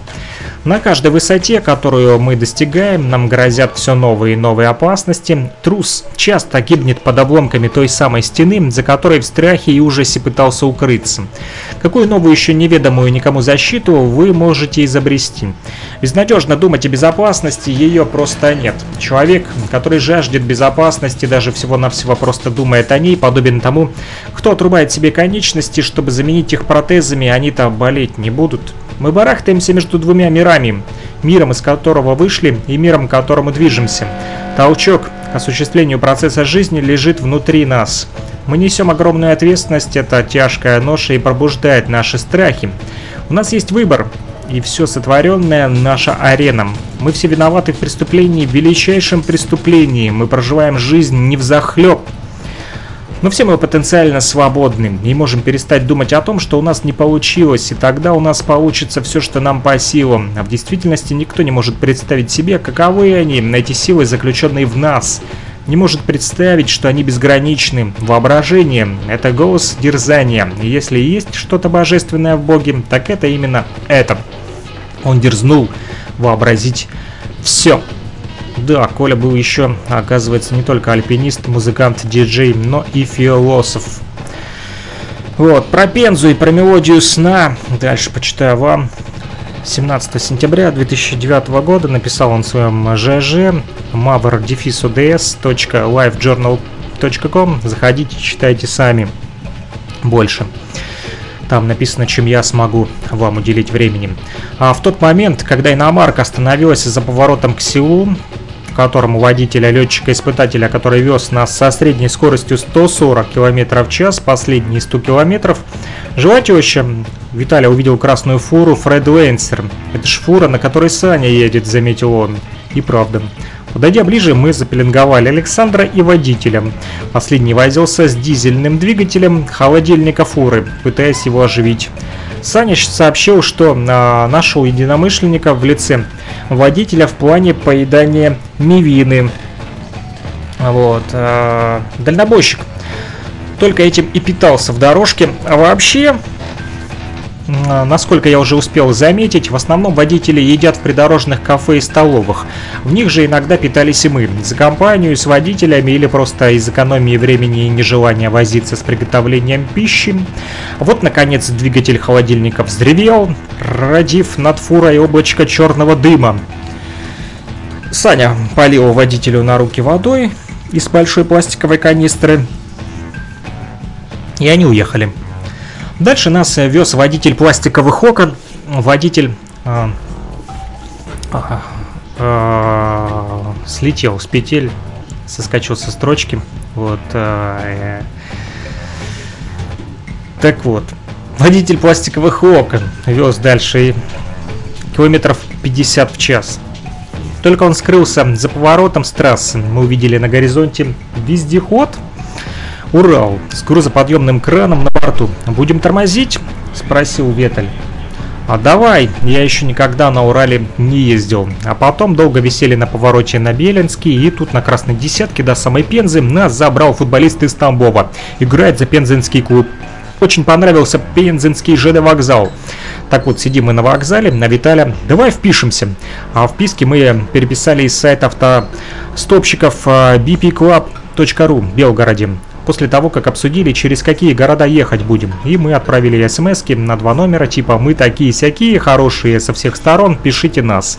На каждой высоте, которую мы достигаем, нам грозят все новые и новые опасности. Трус часто гибнет под обломками той самой стены, за которой в страхе и ужасе пытался укрыться. Какую новую еще неведомую никому защиту вы можете изобрести? Безнадежно думать о безопасности, ее просто нет. Человек, который жаждет безопасности, даже всего-навсего просто думает о ней, подобен тому, кто отрубает себе конечности, чтобы заменить их протезами, они-то болеть не будут. Мы барахтаемся между двумя мирами. миром, из которого вышли, и миром, к которому движемся. Толчок к осуществлению процесса жизни лежит внутри нас. Мы несем огромную ответственность, это тяжкая ноша и пробуждает наши страхи. У нас есть выбор, и все сотворенное наша арена. Мы все виноваты в преступлении, в величайшем преступлении. Мы проживаем жизнь не в захлеб. Но все мы потенциально свободны и можем перестать думать о том, что у нас не получилось, и тогда у нас получится все, что нам по силам. А в действительности никто не может представить себе, каковы они, эти силы, заключенные в нас. Не может представить, что они безграничны. Воображение – это голос дерзания. И если есть что-то божественное в Боге, так это именно это. Он дерзнул вообразить все. Да, Коля был еще, оказывается, не только альпинист, музыкант, диджей, но и философ. Вот, про Пензу и про мелодию сна. Дальше почитаю вам. 17 сентября 2009 года написал он в своем ЖЖ mavr-ds.livejournal.com Заходите, читайте сами больше. Там написано, чем я смогу вам уделить времени. А в тот момент, когда иномарка остановилась за поворотом к селу, которому водителя, летчика-испытателя, который вез нас со средней скоростью 140 км в час, последние 100 км, жила теща. Виталий увидел красную фуру Фред Лейнсер. Это ж фура, на которой Саня едет, заметил он. И правда. Подойдя ближе, мы запеленговали Александра и водителя. Последний возился с дизельным двигателем холодильника фуры, пытаясь его оживить. Санич сообщил, что а, нашел единомышленника в лице водителя в плане поедания мивины. Вот. А, дальнобойщик только этим и питался в дорожке. А вообще, насколько я уже успел заметить, в основном водители едят в придорожных кафе и столовых. В них же иногда питались и мы, за компанию с водителями или просто из экономии времени и нежелания возиться с приготовлением пищи. Вот, наконец, двигатель холодильника взревел, родив над фурой облачко черного дыма. Саня полил водителю на руки водой из большой пластиковой канистры, и они уехали. Дальше нас э, вез водитель пластиковых окон, водитель э, э, э, слетел с петель, соскочил со строчки. Вот. Э, так вот, водитель пластиковых окон вез дальше километров 50 в час. Только он скрылся за поворотом с трассы, мы увидели на горизонте вездеход – Урал с грузоподъемным краном на борту. Будем тормозить? Спросил Ветель. А давай, я еще никогда на Урале не ездил. А потом долго висели на повороте на Белинский, и тут на красной десятке до самой Пензы нас забрал футболист из Тамбова. Играет за пензенский клуб. Очень понравился пензенский ЖД вокзал. Так вот, сидим мы на вокзале, на Виталя. Давай впишемся. А вписки мы переписали из сайта автостопщиков bpclub.ru в Белгороде после того, как обсудили, через какие города ехать будем. И мы отправили смс на два номера, типа «Мы такие-сякие, хорошие со всех сторон, пишите нас».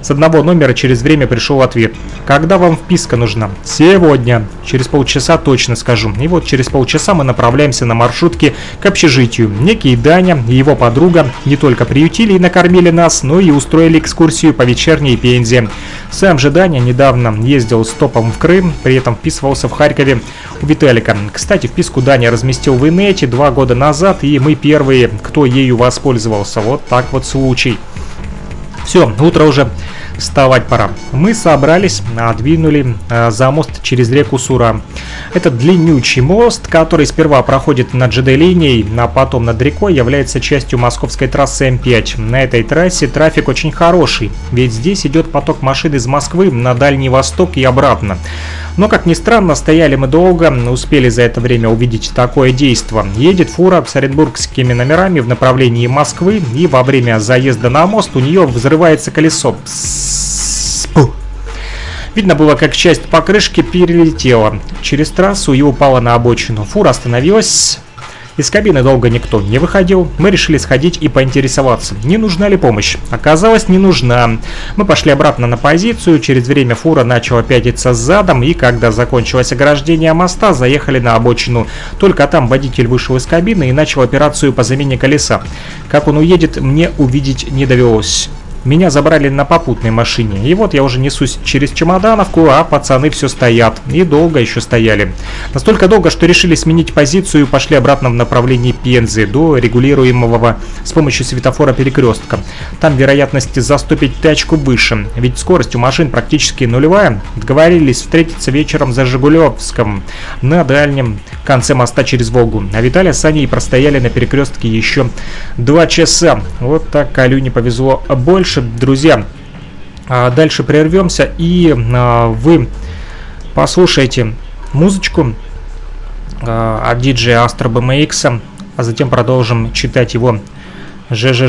С одного номера через время пришел ответ. «Когда вам вписка нужна?» «Сегодня». Через полчаса точно скажу. И вот через полчаса мы направляемся на маршрутке к общежитию. Некий Даня и его подруга не только приютили и накормили нас, но и устроили экскурсию по вечерней Пензе. Сам же Даня недавно ездил с топом в Крым, при этом вписывался в Харькове у Виталика Америка. Кстати, вписку Даня разместил в инете два года назад, и мы первые, кто ею воспользовался. Вот так вот случай. Все, утро уже вставать пора. Мы собрались, двинули э, за мост через реку Сура. Это длиннючий мост, который сперва проходит над ЖД-линией, а потом над рекой, является частью московской трассы М5. На этой трассе трафик очень хороший, ведь здесь идет поток машин из Москвы на Дальний Восток и обратно. Но, как ни странно, стояли мы долго, успели за это время увидеть такое действо. Едет фура с оренбургскими номерами в направлении Москвы, и во время заезда на мост у нее взрывается колесо. Видно было, как часть покрышки перелетела через трассу и упала на обочину. Фура остановилась, из кабины долго никто не выходил. Мы решили сходить и поинтересоваться, не нужна ли помощь. Оказалось, не нужна. Мы пошли обратно на позицию. Через время фура начала пятиться задом, и когда закончилось ограждение моста, заехали на обочину. Только там водитель вышел из кабины и начал операцию по замене колеса. Как он уедет, мне увидеть не довелось. Меня забрали на попутной машине. И вот я уже несусь через Чемодановку, а пацаны все стоят. И долго еще стояли. Настолько долго, что решили сменить позицию и пошли обратно в направлении Пензы до регулируемого с помощью светофора перекрестка. Там вероятность заступить тачку выше, ведь скорость у машин практически нулевая. Договорились встретиться вечером за Жигулевском на дальнем конце моста через Волгу. А Виталия с Аней простояли на перекрестке еще два часа. Вот так Алюне повезло больше. Друзья, а дальше прервемся и а, вы послушаете музычку а, от диджея Astro BMX, а затем продолжим читать его ЖЖ